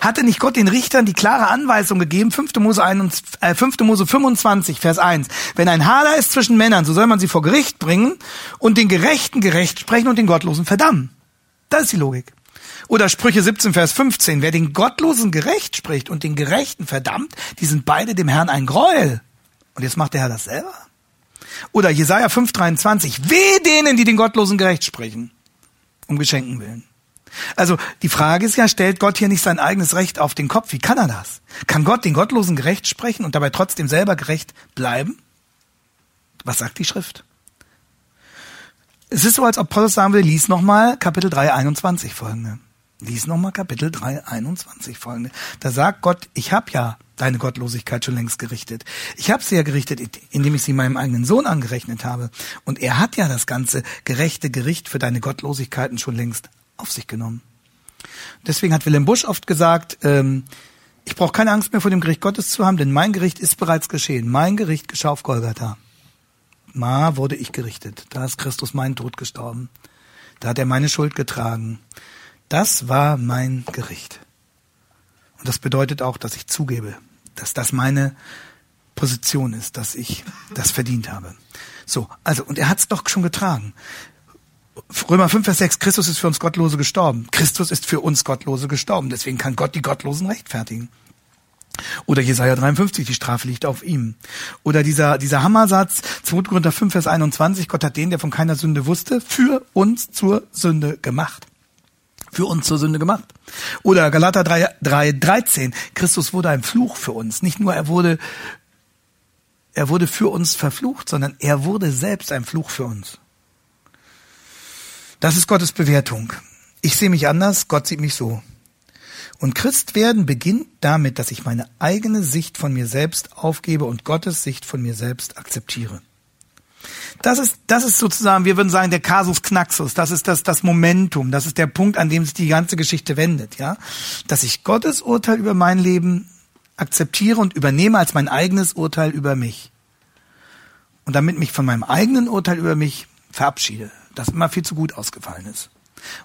Hatte nicht Gott den Richtern die klare Anweisung gegeben, 5. Mose, 1, äh, 5. Mose 25, Vers 1, wenn ein Hader ist zwischen Männern, so soll man sie vor Gericht bringen und den Gerechten gerecht sprechen und den Gottlosen verdammen. Das ist die Logik. Oder Sprüche 17, Vers 15, wer den Gottlosen gerecht spricht und den Gerechten verdammt, die sind beide dem Herrn ein Gräuel. Und jetzt macht der Herr das selber? Oder Jesaja 5,23. Weh denen, die den Gottlosen gerecht sprechen. Um Geschenken willen. Also die Frage ist ja, stellt Gott hier nicht sein eigenes Recht auf den Kopf? Wie kann er das? Kann Gott den Gottlosen gerecht sprechen und dabei trotzdem selber gerecht bleiben? Was sagt die Schrift? Es ist so, als ob Paulus sagen will, lies nochmal Kapitel 3, 21 folgende. Lies nochmal Kapitel 3, 21 folgende. Da sagt Gott, ich habe ja deine Gottlosigkeit schon längst gerichtet. Ich habe sie ja gerichtet, indem ich sie meinem eigenen Sohn angerechnet habe. Und er hat ja das ganze gerechte Gericht für deine Gottlosigkeiten schon längst auf sich genommen. Deswegen hat Willem Busch oft gesagt, ähm, ich brauche keine Angst mehr vor dem Gericht Gottes zu haben, denn mein Gericht ist bereits geschehen. Mein Gericht geschah auf Golgatha. Ma wurde ich gerichtet. Da ist Christus meinen Tod gestorben. Da hat er meine Schuld getragen. Das war mein Gericht. Und das bedeutet auch, dass ich zugebe, dass das meine Position ist, dass ich das verdient habe. So, also, und er hat es doch schon getragen. Römer 5, Vers 6, Christus ist für uns Gottlose gestorben. Christus ist für uns Gottlose gestorben. Deswegen kann Gott die Gottlosen rechtfertigen. Oder Jesaja 53, die Strafe liegt auf ihm. Oder dieser, dieser Hammersatz, 2. Korinther 5, Vers 21, Gott hat den, der von keiner Sünde wusste, für uns zur Sünde gemacht für uns zur Sünde gemacht. Oder Galater 3, 3, 13. Christus wurde ein Fluch für uns. Nicht nur er wurde, er wurde für uns verflucht, sondern er wurde selbst ein Fluch für uns. Das ist Gottes Bewertung. Ich sehe mich anders, Gott sieht mich so. Und Christwerden beginnt damit, dass ich meine eigene Sicht von mir selbst aufgebe und Gottes Sicht von mir selbst akzeptiere. Das ist, das ist sozusagen, wir würden sagen, der Casus Knaxus. Das ist das, das Momentum. Das ist der Punkt, an dem sich die ganze Geschichte wendet, ja. Dass ich Gottes Urteil über mein Leben akzeptiere und übernehme als mein eigenes Urteil über mich. Und damit mich von meinem eigenen Urteil über mich verabschiede, das immer viel zu gut ausgefallen ist.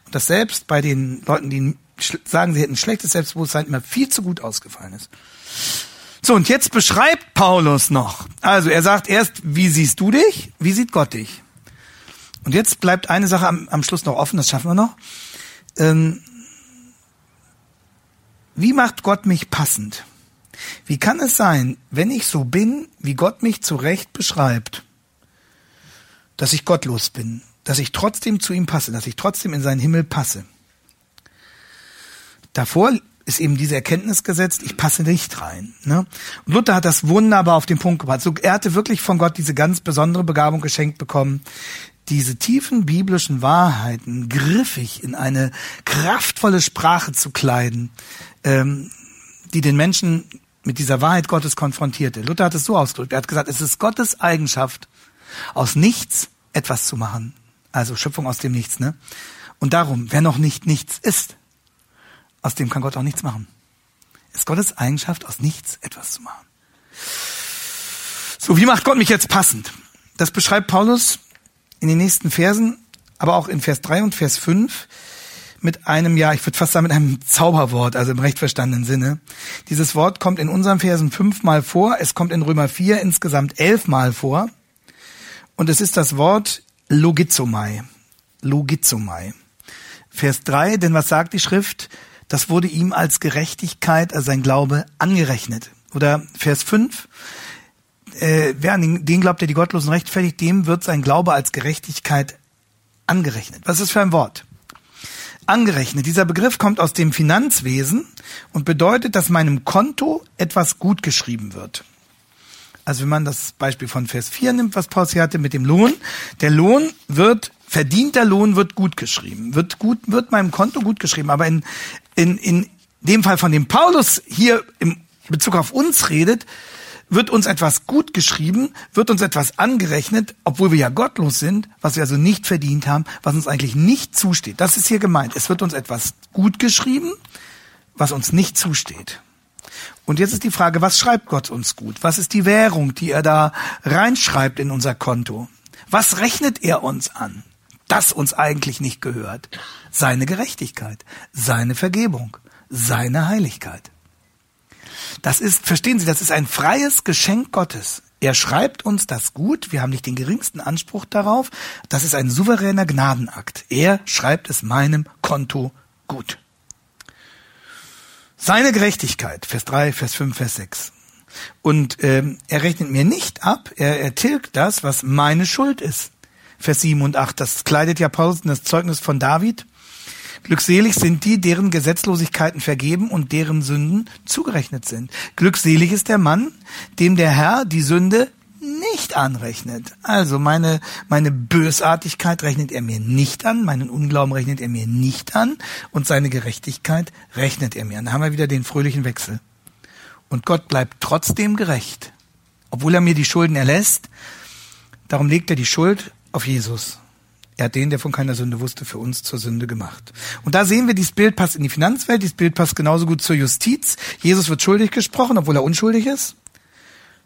Und das selbst bei den Leuten, die sagen, sie hätten schlechtes Selbstbewusstsein, immer viel zu gut ausgefallen ist. So, und jetzt beschreibt Paulus noch. Also er sagt erst, wie siehst du dich? Wie sieht Gott dich? Und jetzt bleibt eine Sache am, am Schluss noch offen, das schaffen wir noch. Ähm, wie macht Gott mich passend? Wie kann es sein, wenn ich so bin, wie Gott mich zu Recht beschreibt, dass ich gottlos bin, dass ich trotzdem zu ihm passe, dass ich trotzdem in seinen Himmel passe? Davor ist eben diese Erkenntnis gesetzt, ich passe nicht rein. Ne? Und Luther hat das wunderbar auf den Punkt gebracht. So, er hatte wirklich von Gott diese ganz besondere Begabung geschenkt bekommen, diese tiefen biblischen Wahrheiten griffig in eine kraftvolle Sprache zu kleiden, ähm, die den Menschen mit dieser Wahrheit Gottes konfrontierte. Luther hat es so ausgedrückt. Er hat gesagt, es ist Gottes Eigenschaft, aus nichts etwas zu machen. Also Schöpfung aus dem Nichts, ne? Und darum, wer noch nicht nichts ist, aus dem kann Gott auch nichts machen. Es ist Gottes Eigenschaft, aus nichts etwas zu machen. So, wie macht Gott mich jetzt passend? Das beschreibt Paulus in den nächsten Versen, aber auch in Vers 3 und Vers 5 mit einem, ja, ich würde fast sagen, mit einem Zauberwort, also im recht verstandenen Sinne. Dieses Wort kommt in unseren Versen fünfmal vor, es kommt in Römer 4 insgesamt elfmal vor. Und es ist das Wort Logizomai. Logizomai. Vers 3, denn was sagt die Schrift? Das wurde ihm als Gerechtigkeit, als sein Glaube angerechnet. Oder Vers 5, äh, wer an den, glaubt, der die Gottlosen rechtfertigt, dem wird sein Glaube als Gerechtigkeit angerechnet. Was ist für ein Wort? Angerechnet. Dieser Begriff kommt aus dem Finanzwesen und bedeutet, dass meinem Konto etwas gut geschrieben wird. Also wenn man das Beispiel von Vers 4 nimmt, was Paulus hier hatte mit dem Lohn, der Lohn wird verdienter Lohn wird gut geschrieben, wird gut, wird meinem Konto gut geschrieben. Aber in, in, in dem Fall, von dem Paulus hier im Bezug auf uns redet, wird uns etwas gut geschrieben, wird uns etwas angerechnet, obwohl wir ja gottlos sind, was wir also nicht verdient haben, was uns eigentlich nicht zusteht. Das ist hier gemeint. Es wird uns etwas gut geschrieben, was uns nicht zusteht. Und jetzt ist die Frage, was schreibt Gott uns gut? Was ist die Währung, die er da reinschreibt in unser Konto? Was rechnet er uns an? Das uns eigentlich nicht gehört. Seine Gerechtigkeit, seine Vergebung, seine Heiligkeit. Das ist, verstehen Sie, das ist ein freies Geschenk Gottes. Er schreibt uns das gut, wir haben nicht den geringsten Anspruch darauf. Das ist ein souveräner Gnadenakt. Er schreibt es meinem Konto gut. Seine Gerechtigkeit, Vers 3, Vers 5, Vers 6. Und ähm, er rechnet mir nicht ab, er, er tilgt das, was meine Schuld ist. Vers 7 und 8, das kleidet ja Paulus in das Zeugnis von David. Glückselig sind die, deren Gesetzlosigkeiten vergeben und deren Sünden zugerechnet sind. Glückselig ist der Mann, dem der Herr die Sünde nicht anrechnet. Also meine, meine Bösartigkeit rechnet er mir nicht an, meinen Unglauben rechnet er mir nicht an und seine Gerechtigkeit rechnet er mir an. Da haben wir wieder den fröhlichen Wechsel. Und Gott bleibt trotzdem gerecht, obwohl er mir die Schulden erlässt. Darum legt er die Schuld auf Jesus. Er hat den, der von keiner Sünde wusste, für uns zur Sünde gemacht. Und da sehen wir, dieses Bild passt in die Finanzwelt, dieses Bild passt genauso gut zur Justiz. Jesus wird schuldig gesprochen, obwohl er unschuldig ist,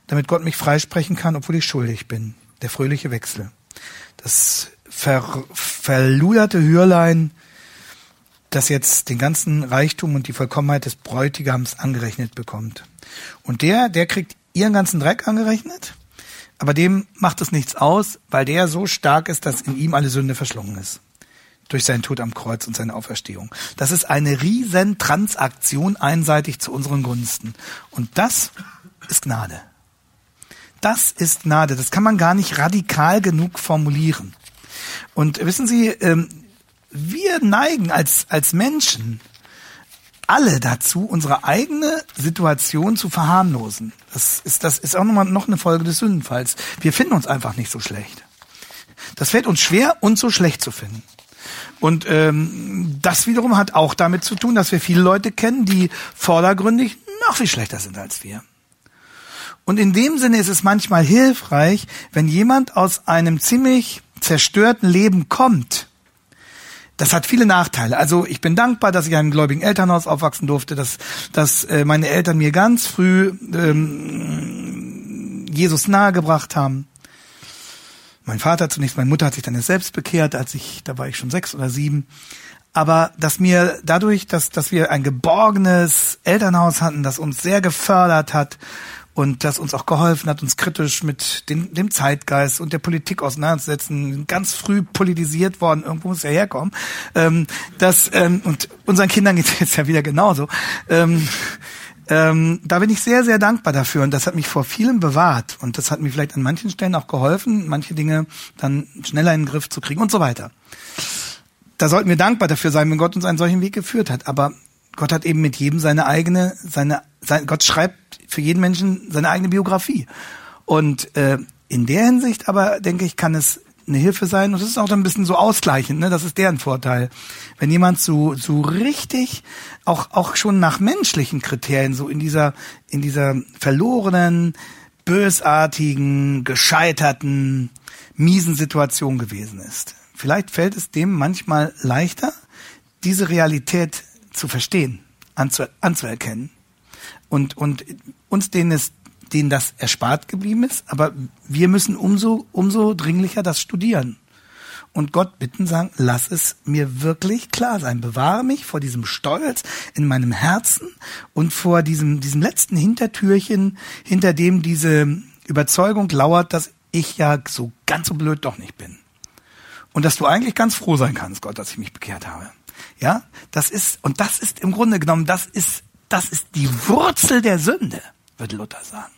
damit Gott mich freisprechen kann, obwohl ich schuldig bin. Der fröhliche Wechsel. Das ver verluderte Hürlein, das jetzt den ganzen Reichtum und die Vollkommenheit des Bräutigams angerechnet bekommt. Und der, der kriegt ihren ganzen Dreck angerechnet, aber dem macht es nichts aus, weil der so stark ist, dass in ihm alle Sünde verschlungen ist. Durch seinen Tod am Kreuz und seine Auferstehung. Das ist eine riesen Transaktion einseitig zu unseren Gunsten. Und das ist Gnade. Das ist Gnade. Das kann man gar nicht radikal genug formulieren. Und wissen Sie, ähm, wir neigen als, als Menschen alle dazu, unsere eigene Situation zu verharmlosen. Das ist, das ist auch nochmal noch eine Folge des Sündenfalls. Wir finden uns einfach nicht so schlecht. Das fällt uns schwer, uns so schlecht zu finden. Und ähm, das wiederum hat auch damit zu tun, dass wir viele Leute kennen, die vordergründig noch viel schlechter sind als wir. Und in dem Sinne ist es manchmal hilfreich, wenn jemand aus einem ziemlich zerstörten Leben kommt das hat viele Nachteile. Also ich bin dankbar, dass ich in einem gläubigen Elternhaus aufwachsen durfte, dass, dass äh, meine Eltern mir ganz früh ähm, Jesus nahegebracht haben. Mein Vater zunächst, meine Mutter hat sich dann jetzt selbst bekehrt, als ich, da war ich schon sechs oder sieben. Aber dass mir dadurch, dass, dass wir ein geborgenes Elternhaus hatten, das uns sehr gefördert hat, und das uns auch geholfen hat, uns kritisch mit dem, dem Zeitgeist und der Politik auseinanderzusetzen, ganz früh politisiert worden, irgendwo muss er herkommen. Ähm, das, ähm, und unseren Kindern [laughs] geht es jetzt ja wieder genauso. Ähm, ähm, da bin ich sehr, sehr dankbar dafür und das hat mich vor vielem bewahrt und das hat mir vielleicht an manchen Stellen auch geholfen, manche Dinge dann schneller in den Griff zu kriegen und so weiter. Da sollten wir dankbar dafür sein, wenn Gott uns einen solchen Weg geführt hat. Aber Gott hat eben mit jedem seine eigene, seine, sein, Gott schreibt für jeden Menschen seine eigene Biografie. Und äh, in der Hinsicht aber, denke ich, kann es eine Hilfe sein. Und das ist auch ein bisschen so ausgleichend, ne? Das ist deren Vorteil. Wenn jemand so, so richtig, auch, auch schon nach menschlichen Kriterien, so in dieser, in dieser verlorenen, bösartigen, gescheiterten, miesen Situation gewesen ist. Vielleicht fällt es dem manchmal leichter, diese Realität zu verstehen, anzu, anzuerkennen und, und uns denen es denen das erspart geblieben ist, aber wir müssen umso, umso dringlicher das studieren. Und Gott bitten sagen, lass es mir wirklich klar sein. Bewahre mich vor diesem Stolz in meinem Herzen und vor diesem, diesem letzten Hintertürchen, hinter dem diese Überzeugung lauert, dass ich ja so ganz so blöd doch nicht bin. Und dass du eigentlich ganz froh sein kannst, Gott, dass ich mich bekehrt habe. Ja, das ist, und das ist im Grunde genommen, das ist, das ist die Wurzel der Sünde, würde Luther sagen.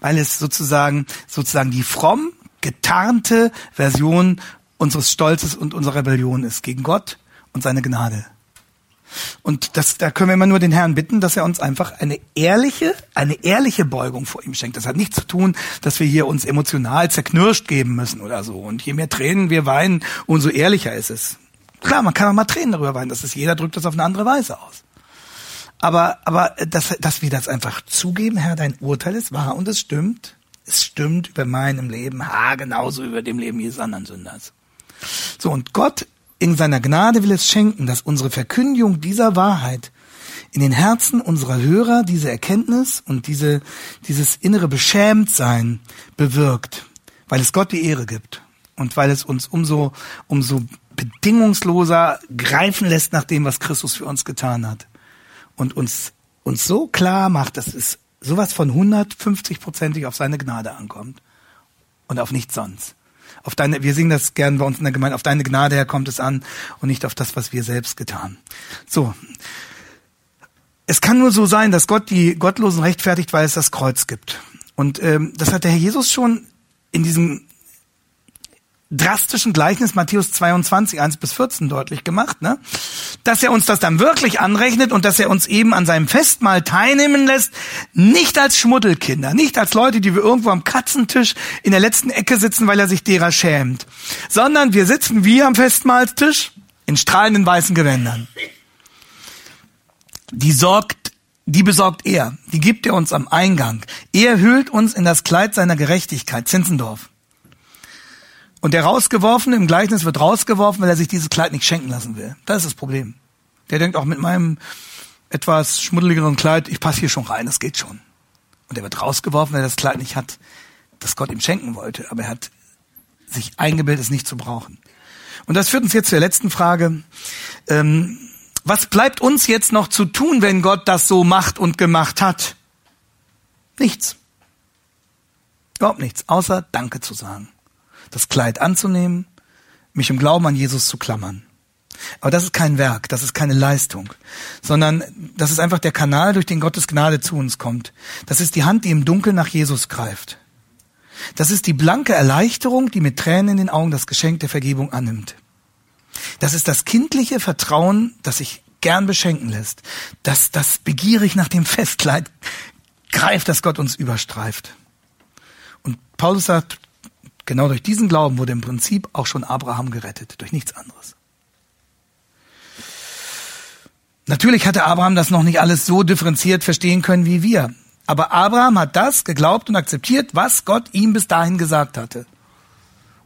Weil es sozusagen, sozusagen die fromm getarnte Version unseres Stolzes und unserer Rebellion ist gegen Gott und seine Gnade. Und das, da können wir immer nur den Herrn bitten, dass er uns einfach eine ehrliche, eine ehrliche Beugung vor ihm schenkt. Das hat nichts zu tun, dass wir hier uns emotional zerknirscht geben müssen oder so. Und je mehr Tränen wir weinen, umso ehrlicher ist es. Klar, man kann auch mal Tränen darüber weinen. Das ist, jeder drückt das auf eine andere Weise aus. Aber, aber, dass, dass wir das einfach zugeben, Herr, dein Urteil ist wahr und es stimmt. Es stimmt über meinem Leben, ha, genauso über dem Leben jedes anderen Sünders. So, und Gott in seiner Gnade will es schenken, dass unsere Verkündigung dieser Wahrheit in den Herzen unserer Hörer diese Erkenntnis und diese, dieses innere Beschämtsein bewirkt, weil es Gott die Ehre gibt und weil es uns umso, umso bedingungsloser greifen lässt nach dem, was Christus für uns getan hat. Und uns, uns so klar macht, dass es sowas von 150-prozentig auf seine Gnade ankommt. Und auf nichts sonst. Auf deine, wir singen das gern bei uns in der Gemeinde, auf deine Gnade her kommt es an und nicht auf das, was wir selbst getan. So. Es kann nur so sein, dass Gott die Gottlosen rechtfertigt, weil es das Kreuz gibt. Und ähm, das hat der Herr Jesus schon in diesem drastischen Gleichnis Matthäus 22, 1 bis 14 deutlich gemacht, ne? dass er uns das dann wirklich anrechnet und dass er uns eben an seinem Festmahl teilnehmen lässt, nicht als Schmuddelkinder, nicht als Leute, die wir irgendwo am Katzentisch in der letzten Ecke sitzen, weil er sich derer schämt, sondern wir sitzen wie am Festmahlstisch in strahlenden weißen Gewändern. Die sorgt, die besorgt er, die gibt er uns am Eingang. Er hüllt uns in das Kleid seiner Gerechtigkeit, Zinzendorf. Und der Rausgeworfene im Gleichnis wird rausgeworfen, weil er sich dieses Kleid nicht schenken lassen will. Das ist das Problem. Der denkt auch mit meinem etwas schmuddeligeren Kleid, ich passe hier schon rein, das geht schon. Und er wird rausgeworfen, weil er das Kleid nicht hat, das Gott ihm schenken wollte. Aber er hat sich eingebildet, es nicht zu brauchen. Und das führt uns jetzt zur letzten Frage. Ähm, was bleibt uns jetzt noch zu tun, wenn Gott das so macht und gemacht hat? Nichts. Überhaupt nichts, außer Danke zu sagen das Kleid anzunehmen, mich im Glauben an Jesus zu klammern. Aber das ist kein Werk, das ist keine Leistung, sondern das ist einfach der Kanal, durch den Gottes Gnade zu uns kommt. Das ist die Hand, die im Dunkeln nach Jesus greift. Das ist die blanke Erleichterung, die mit Tränen in den Augen das Geschenk der Vergebung annimmt. Das ist das kindliche Vertrauen, das sich gern beschenken lässt. Das, das begierig nach dem Festkleid greift, das Gott uns überstreift. Und Paulus sagt, Genau durch diesen Glauben wurde im Prinzip auch schon Abraham gerettet, durch nichts anderes. Natürlich hatte Abraham das noch nicht alles so differenziert verstehen können wie wir. Aber Abraham hat das geglaubt und akzeptiert, was Gott ihm bis dahin gesagt hatte.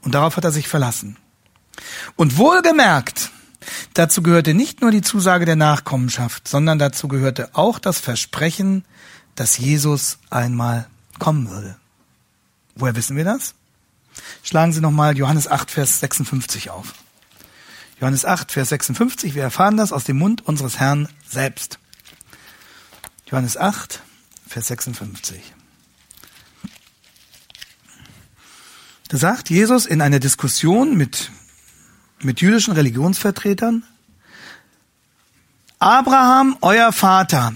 Und darauf hat er sich verlassen. Und wohlgemerkt, dazu gehörte nicht nur die Zusage der Nachkommenschaft, sondern dazu gehörte auch das Versprechen, dass Jesus einmal kommen würde. Woher wissen wir das? Schlagen Sie nochmal Johannes 8, Vers 56 auf. Johannes 8, Vers 56, wir erfahren das aus dem Mund unseres Herrn selbst. Johannes 8, Vers 56. Da sagt Jesus in einer Diskussion mit, mit jüdischen Religionsvertretern, Abraham, euer Vater,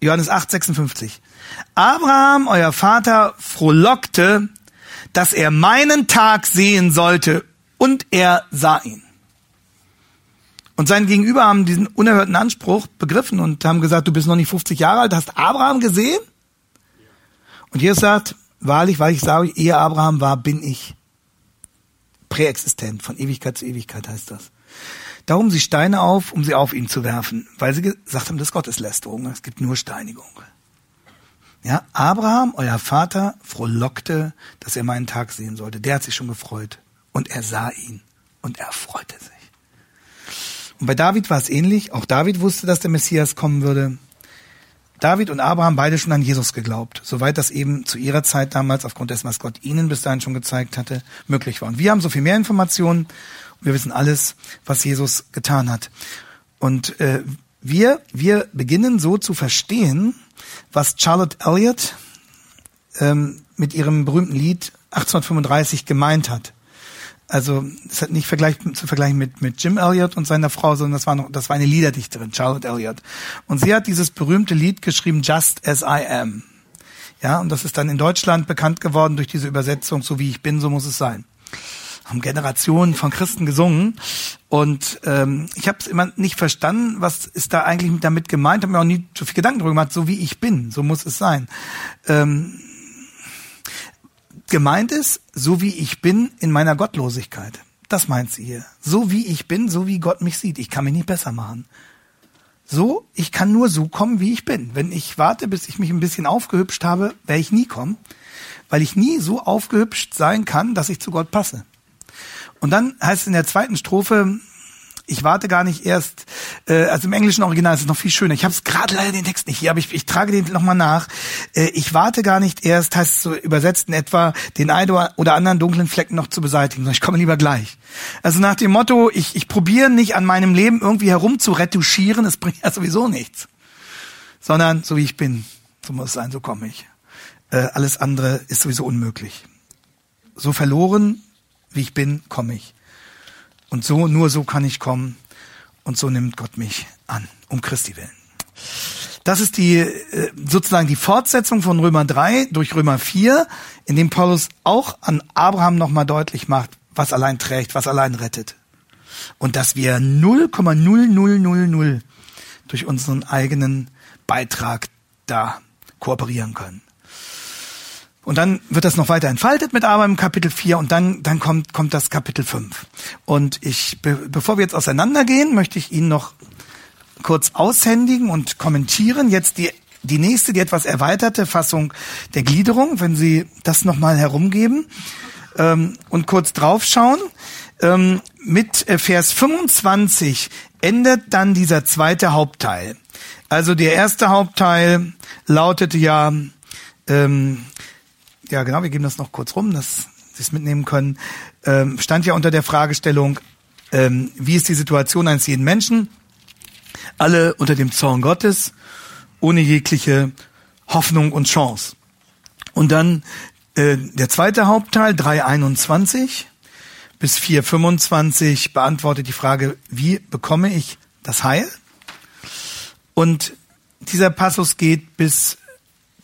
Johannes 8, 56, Abraham, euer Vater, frohlockte, dass er meinen Tag sehen sollte und er sah ihn. Und sein Gegenüber haben diesen unerhörten Anspruch begriffen und haben gesagt, du bist noch nicht 50 Jahre alt, hast Abraham gesehen? Und Jesus sagt, wahrlich, weil ich sage, ehe Abraham war, bin ich. Präexistent, von Ewigkeit zu Ewigkeit heißt das. Darum sie Steine auf, um sie auf ihn zu werfen, weil sie gesagt haben, das ist Gotteslästerung, es gibt nur Steinigung. Ja, Abraham, euer Vater, frohlockte, dass er meinen Tag sehen sollte. Der hat sich schon gefreut. Und er sah ihn. Und er freute sich. Und bei David war es ähnlich. Auch David wusste, dass der Messias kommen würde. David und Abraham beide schon an Jesus geglaubt, soweit das eben zu ihrer Zeit damals, aufgrund dessen, was Gott ihnen bis dahin schon gezeigt hatte, möglich war. Und wir haben so viel mehr Informationen und wir wissen alles, was Jesus getan hat. Und äh, wir, wir beginnen so zu verstehen, was Charlotte Elliott ähm, mit ihrem berühmten Lied 1835 gemeint hat. Also es hat nicht vergleich, zu vergleichen mit, mit Jim Elliott und seiner Frau, sondern das war noch, das war eine Liederdichterin, Charlotte Elliott. Und sie hat dieses berühmte Lied geschrieben, Just as I am. Ja, und das ist dann in Deutschland bekannt geworden durch diese Übersetzung, so wie ich bin, so muss es sein haben Generationen von Christen gesungen und ähm, ich habe es immer nicht verstanden, was ist da eigentlich damit gemeint, habe mir auch nie so viel Gedanken darüber gemacht, so wie ich bin, so muss es sein. Ähm, gemeint ist, so wie ich bin in meiner Gottlosigkeit. Das meint sie hier. So wie ich bin, so wie Gott mich sieht. Ich kann mich nicht besser machen. So, ich kann nur so kommen, wie ich bin. Wenn ich warte, bis ich mich ein bisschen aufgehübscht habe, werde ich nie kommen, weil ich nie so aufgehübscht sein kann, dass ich zu Gott passe. Und dann heißt es in der zweiten Strophe, ich warte gar nicht erst, äh, also im englischen Original ist es noch viel schöner. Ich habe es gerade leider den Text nicht hier, aber ich, ich trage den nochmal nach. Äh, ich warte gar nicht erst, heißt es so übersetzt in etwa, den einen oder anderen dunklen Flecken noch zu beseitigen, sondern ich komme lieber gleich. Also nach dem Motto, ich, ich probiere nicht an meinem Leben irgendwie herum zu retuschieren, es bringt ja sowieso nichts. Sondern so wie ich bin, so muss es sein, so komme ich. Äh, alles andere ist sowieso unmöglich. So verloren, wie ich bin, komme ich. Und so, nur so kann ich kommen. Und so nimmt Gott mich an, um Christi willen. Das ist die, äh, sozusagen die Fortsetzung von Römer 3 durch Römer 4, in dem Paulus auch an Abraham nochmal deutlich macht, was allein trägt, was allein rettet. Und dass wir 0,0000 durch unseren eigenen Beitrag da kooperieren können. Und dann wird das noch weiter entfaltet mit Abraham im Kapitel 4 und dann, dann kommt, kommt das Kapitel 5. Und ich, be, bevor wir jetzt auseinandergehen, möchte ich Ihnen noch kurz aushändigen und kommentieren. Jetzt die, die nächste, die etwas erweiterte Fassung der Gliederung, wenn Sie das nochmal herumgeben ähm, und kurz draufschauen. Ähm, mit äh, Vers 25 endet dann dieser zweite Hauptteil. Also der erste Hauptteil lautete ja, ähm, ja genau, wir geben das noch kurz rum, dass Sie es mitnehmen können, ähm, stand ja unter der Fragestellung, ähm, wie ist die Situation eines jeden Menschen? Alle unter dem Zorn Gottes, ohne jegliche Hoffnung und Chance. Und dann äh, der zweite Hauptteil, 321 bis 425, beantwortet die Frage, wie bekomme ich das Heil? Und dieser Passus geht bis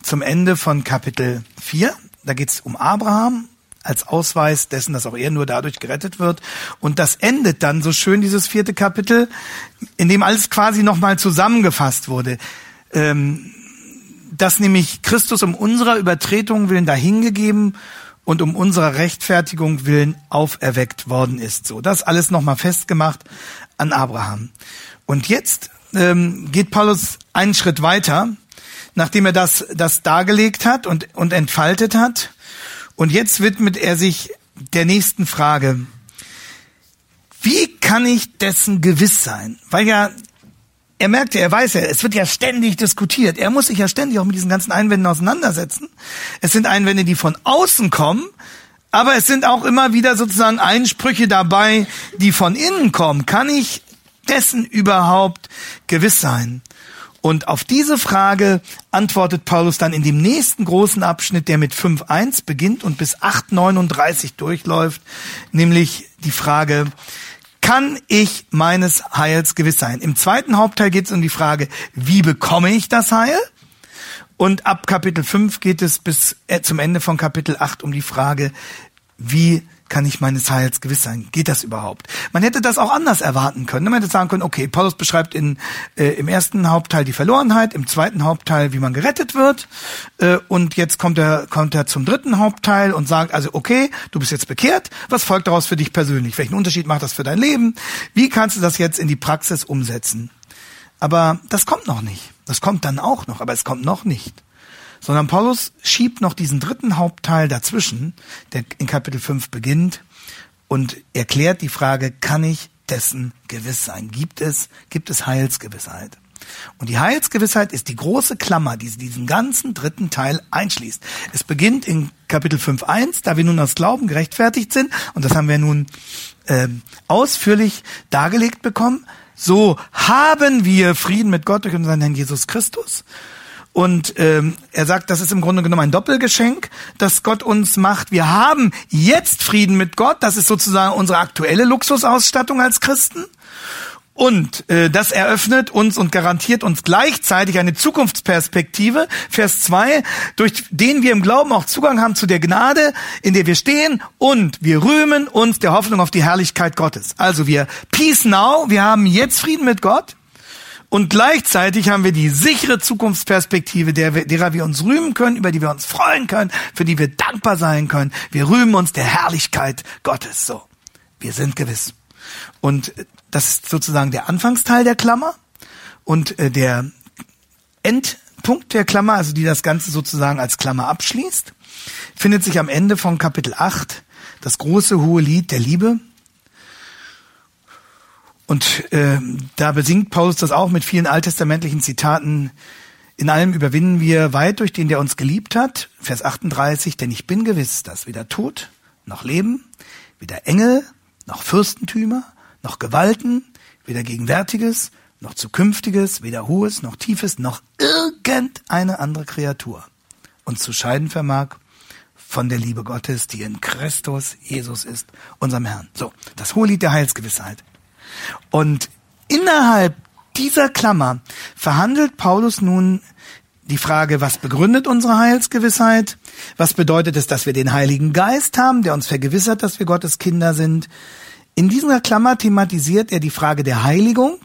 zum Ende von Kapitel 4. Da geht es um Abraham als Ausweis dessen, dass auch er nur dadurch gerettet wird. Und das endet dann so schön, dieses vierte Kapitel, in dem alles quasi nochmal zusammengefasst wurde. Ähm, dass nämlich Christus um unserer Übertretung willen dahingegeben und um unserer Rechtfertigung willen auferweckt worden ist. So, das alles nochmal festgemacht an Abraham. Und jetzt ähm, geht Paulus einen Schritt weiter nachdem er das, das dargelegt hat und, und entfaltet hat. Und jetzt widmet er sich der nächsten Frage. Wie kann ich dessen gewiss sein? Weil ja, er merkt ja, er weiß ja, es wird ja ständig diskutiert. Er muss sich ja ständig auch mit diesen ganzen Einwänden auseinandersetzen. Es sind Einwände, die von außen kommen, aber es sind auch immer wieder sozusagen Einsprüche dabei, die von innen kommen. Kann ich dessen überhaupt gewiss sein? Und auf diese Frage antwortet Paulus dann in dem nächsten großen Abschnitt, der mit 5.1 beginnt und bis 8.39 durchläuft, nämlich die Frage, kann ich meines Heils gewiss sein? Im zweiten Hauptteil geht es um die Frage, wie bekomme ich das Heil? Und ab Kapitel 5 geht es bis äh, zum Ende von Kapitel 8 um die Frage, wie kann ich meines Heils gewiss sein? Geht das überhaupt? Man hätte das auch anders erwarten können. Man hätte sagen können, okay, Paulus beschreibt in, äh, im ersten Hauptteil die Verlorenheit, im zweiten Hauptteil, wie man gerettet wird. Äh, und jetzt kommt er, kommt er zum dritten Hauptteil und sagt, also okay, du bist jetzt bekehrt. Was folgt daraus für dich persönlich? Welchen Unterschied macht das für dein Leben? Wie kannst du das jetzt in die Praxis umsetzen? Aber das kommt noch nicht. Das kommt dann auch noch, aber es kommt noch nicht sondern Paulus schiebt noch diesen dritten Hauptteil dazwischen, der in Kapitel 5 beginnt und erklärt die Frage, kann ich dessen gewiss sein? Gibt es, gibt es Heilsgewissheit? Und die Heilsgewissheit ist die große Klammer, die diesen ganzen dritten Teil einschließt. Es beginnt in Kapitel 5.1, da wir nun aus Glauben gerechtfertigt sind, und das haben wir nun äh, ausführlich dargelegt bekommen, so haben wir Frieden mit Gott durch unseren Herrn Jesus Christus. Und ähm, er sagt, das ist im Grunde genommen ein Doppelgeschenk, das Gott uns macht. Wir haben jetzt Frieden mit Gott. Das ist sozusagen unsere aktuelle Luxusausstattung als Christen. Und äh, das eröffnet uns und garantiert uns gleichzeitig eine Zukunftsperspektive, Vers 2, durch den wir im Glauben auch Zugang haben zu der Gnade, in der wir stehen und wir rühmen uns der Hoffnung auf die Herrlichkeit Gottes. Also wir Peace Now, wir haben jetzt Frieden mit Gott und gleichzeitig haben wir die sichere Zukunftsperspektive, der, derer wir uns rühmen können, über die wir uns freuen können, für die wir dankbar sein können. Wir rühmen uns der Herrlichkeit Gottes. So, wir sind gewiss. Und das ist sozusagen der Anfangsteil der Klammer und äh, der Endpunkt der Klammer, also die das Ganze sozusagen als Klammer abschließt, findet sich am Ende von Kapitel 8 das große hohe Lied der Liebe. Und äh, da besingt Paulus das auch mit vielen alttestamentlichen Zitaten. In allem überwinden wir weit durch den, der uns geliebt hat. Vers 38, denn ich bin gewiss, dass weder Tod noch Leben, weder Engel noch Fürstentümer, noch Gewalten, weder Gegenwärtiges noch Zukünftiges, weder Hohes noch Tiefes, noch irgendeine andere Kreatur uns zu scheiden vermag von der Liebe Gottes, die in Christus Jesus ist, unserem Herrn. So, das hohe Lied der Heilsgewissheit. Und innerhalb dieser Klammer verhandelt Paulus nun die Frage, was begründet unsere Heilsgewissheit? Was bedeutet es, dass wir den Heiligen Geist haben, der uns vergewissert, dass wir Gottes Kinder sind? In dieser Klammer thematisiert er die Frage der Heiligung.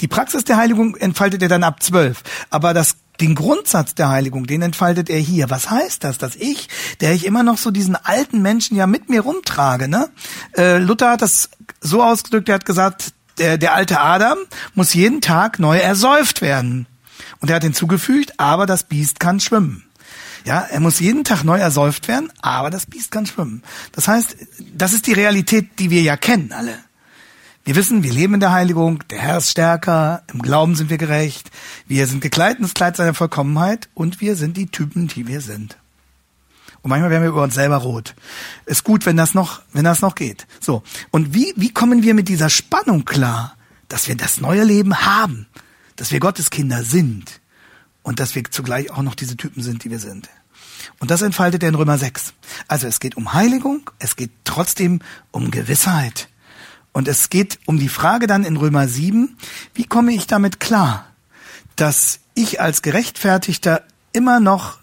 Die Praxis der Heiligung entfaltet er dann ab zwölf. Aber das, den Grundsatz der Heiligung, den entfaltet er hier. Was heißt das, dass ich, der ich immer noch so diesen alten Menschen ja mit mir rumtrage, ne? Äh, Luther hat das so ausgedrückt, er hat gesagt, der, der alte Adam muss jeden Tag neu ersäuft werden. Und er hat hinzugefügt, aber das Biest kann schwimmen. Ja, er muss jeden Tag neu ersäuft werden, aber das Biest kann schwimmen. Das heißt, das ist die Realität, die wir ja kennen, alle. Wir wissen, wir leben in der Heiligung, der Herr ist stärker, im Glauben sind wir gerecht, wir sind gekleidet in das Kleid seiner Vollkommenheit und wir sind die Typen, die wir sind. Und manchmal werden wir über uns selber rot. Ist gut, wenn das noch, wenn das noch geht. So. Und wie, wie kommen wir mit dieser Spannung klar, dass wir das neue Leben haben, dass wir Gottes Kinder sind und dass wir zugleich auch noch diese Typen sind, die wir sind? Und das entfaltet er in Römer 6. Also es geht um Heiligung, es geht trotzdem um Gewissheit. Und es geht um die Frage dann in Römer 7, wie komme ich damit klar, dass ich als Gerechtfertigter immer noch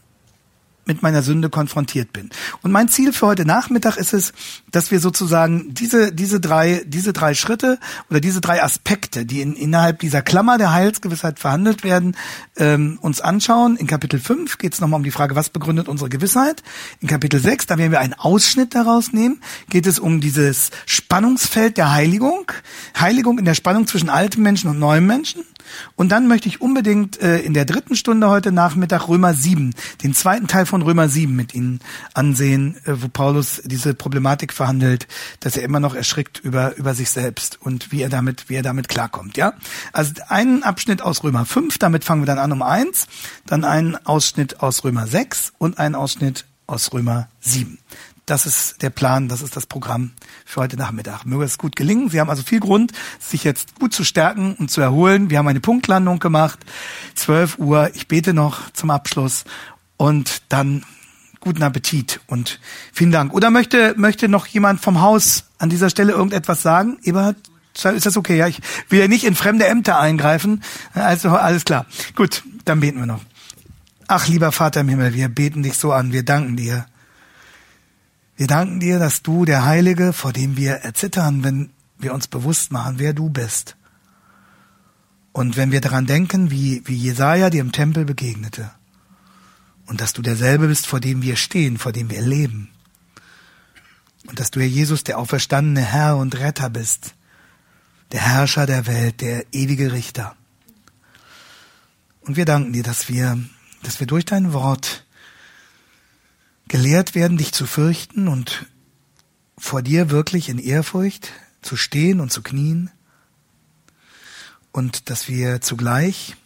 mit meiner Sünde konfrontiert bin. Und mein Ziel für heute Nachmittag ist es, dass wir sozusagen diese, diese drei, diese drei Schritte oder diese drei Aspekte, die in, innerhalb dieser Klammer der Heilsgewissheit verhandelt werden, ähm, uns anschauen. In Kapitel 5 geht es nochmal um die Frage, was begründet unsere Gewissheit? In Kapitel 6, da werden wir einen Ausschnitt daraus nehmen, geht es um dieses Spannungsfeld der Heiligung. Heiligung in der Spannung zwischen altem Menschen und neuem Menschen. Und dann möchte ich unbedingt äh, in der dritten Stunde heute Nachmittag Römer 7, den zweiten Teil von Römer 7 mit Ihnen ansehen, äh, wo Paulus diese Problematik verhandelt, dass er immer noch erschrickt über, über sich selbst und wie er damit, wie er damit klarkommt, ja? Also einen Abschnitt aus Römer 5, damit fangen wir dann an um eins, dann einen Ausschnitt aus Römer 6 und einen Ausschnitt aus Römer 7. Das ist der Plan, das ist das Programm für heute Nachmittag. Möge es gut gelingen. Sie haben also viel Grund, sich jetzt gut zu stärken und zu erholen. Wir haben eine Punktlandung gemacht. 12 Uhr. Ich bete noch zum Abschluss und dann guten Appetit und vielen Dank. Oder möchte, möchte noch jemand vom Haus an dieser Stelle irgendetwas sagen? Eberhard? Ist das okay? Ja, ich will ja nicht in fremde Ämter eingreifen. Also alles klar. Gut, dann beten wir noch. Ach, lieber Vater im Himmel, wir beten dich so an. Wir danken dir wir danken dir, dass du der Heilige, vor dem wir erzittern, wenn wir uns bewusst machen, wer du bist. Und wenn wir daran denken, wie, wie Jesaja dir im Tempel begegnete. Und dass du derselbe bist, vor dem wir stehen, vor dem wir leben. Und dass du, Herr Jesus, der auferstandene Herr und Retter bist. Der Herrscher der Welt, der ewige Richter. Und wir danken dir, dass wir, dass wir durch dein Wort gelehrt werden, dich zu fürchten und vor dir wirklich in Ehrfurcht zu stehen und zu knien und dass wir zugleich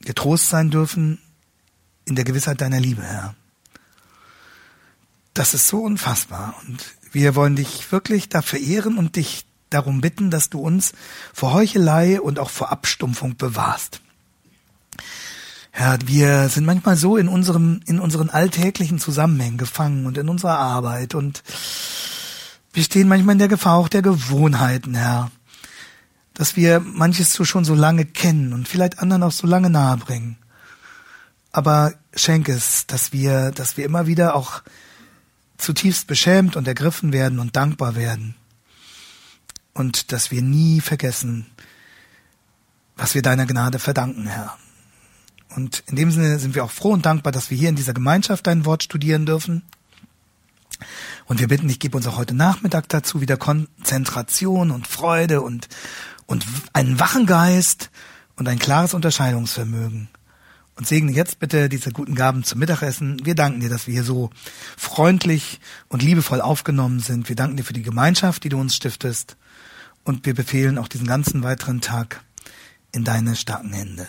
getrost sein dürfen in der Gewissheit deiner Liebe, Herr. Das ist so unfassbar und wir wollen dich wirklich dafür ehren und dich darum bitten, dass du uns vor Heuchelei und auch vor Abstumpfung bewahrst. Herr, wir sind manchmal so in unserem, in unseren alltäglichen Zusammenhängen gefangen und in unserer Arbeit und wir stehen manchmal in der Gefahr auch der Gewohnheiten, Herr, dass wir manches so schon so lange kennen und vielleicht anderen auch so lange nahe bringen. Aber schenk es, dass wir, dass wir immer wieder auch zutiefst beschämt und ergriffen werden und dankbar werden. Und dass wir nie vergessen, was wir deiner Gnade verdanken, Herr. Und in dem Sinne sind wir auch froh und dankbar, dass wir hier in dieser Gemeinschaft dein Wort studieren dürfen. Und wir bitten dich, gib uns auch heute Nachmittag dazu wieder Konzentration und Freude und, und einen wachen Geist und ein klares Unterscheidungsvermögen. Und segne jetzt bitte diese guten Gaben zum Mittagessen. Wir danken dir, dass wir hier so freundlich und liebevoll aufgenommen sind. Wir danken dir für die Gemeinschaft, die du uns stiftest. Und wir befehlen auch diesen ganzen weiteren Tag in deine starken Hände.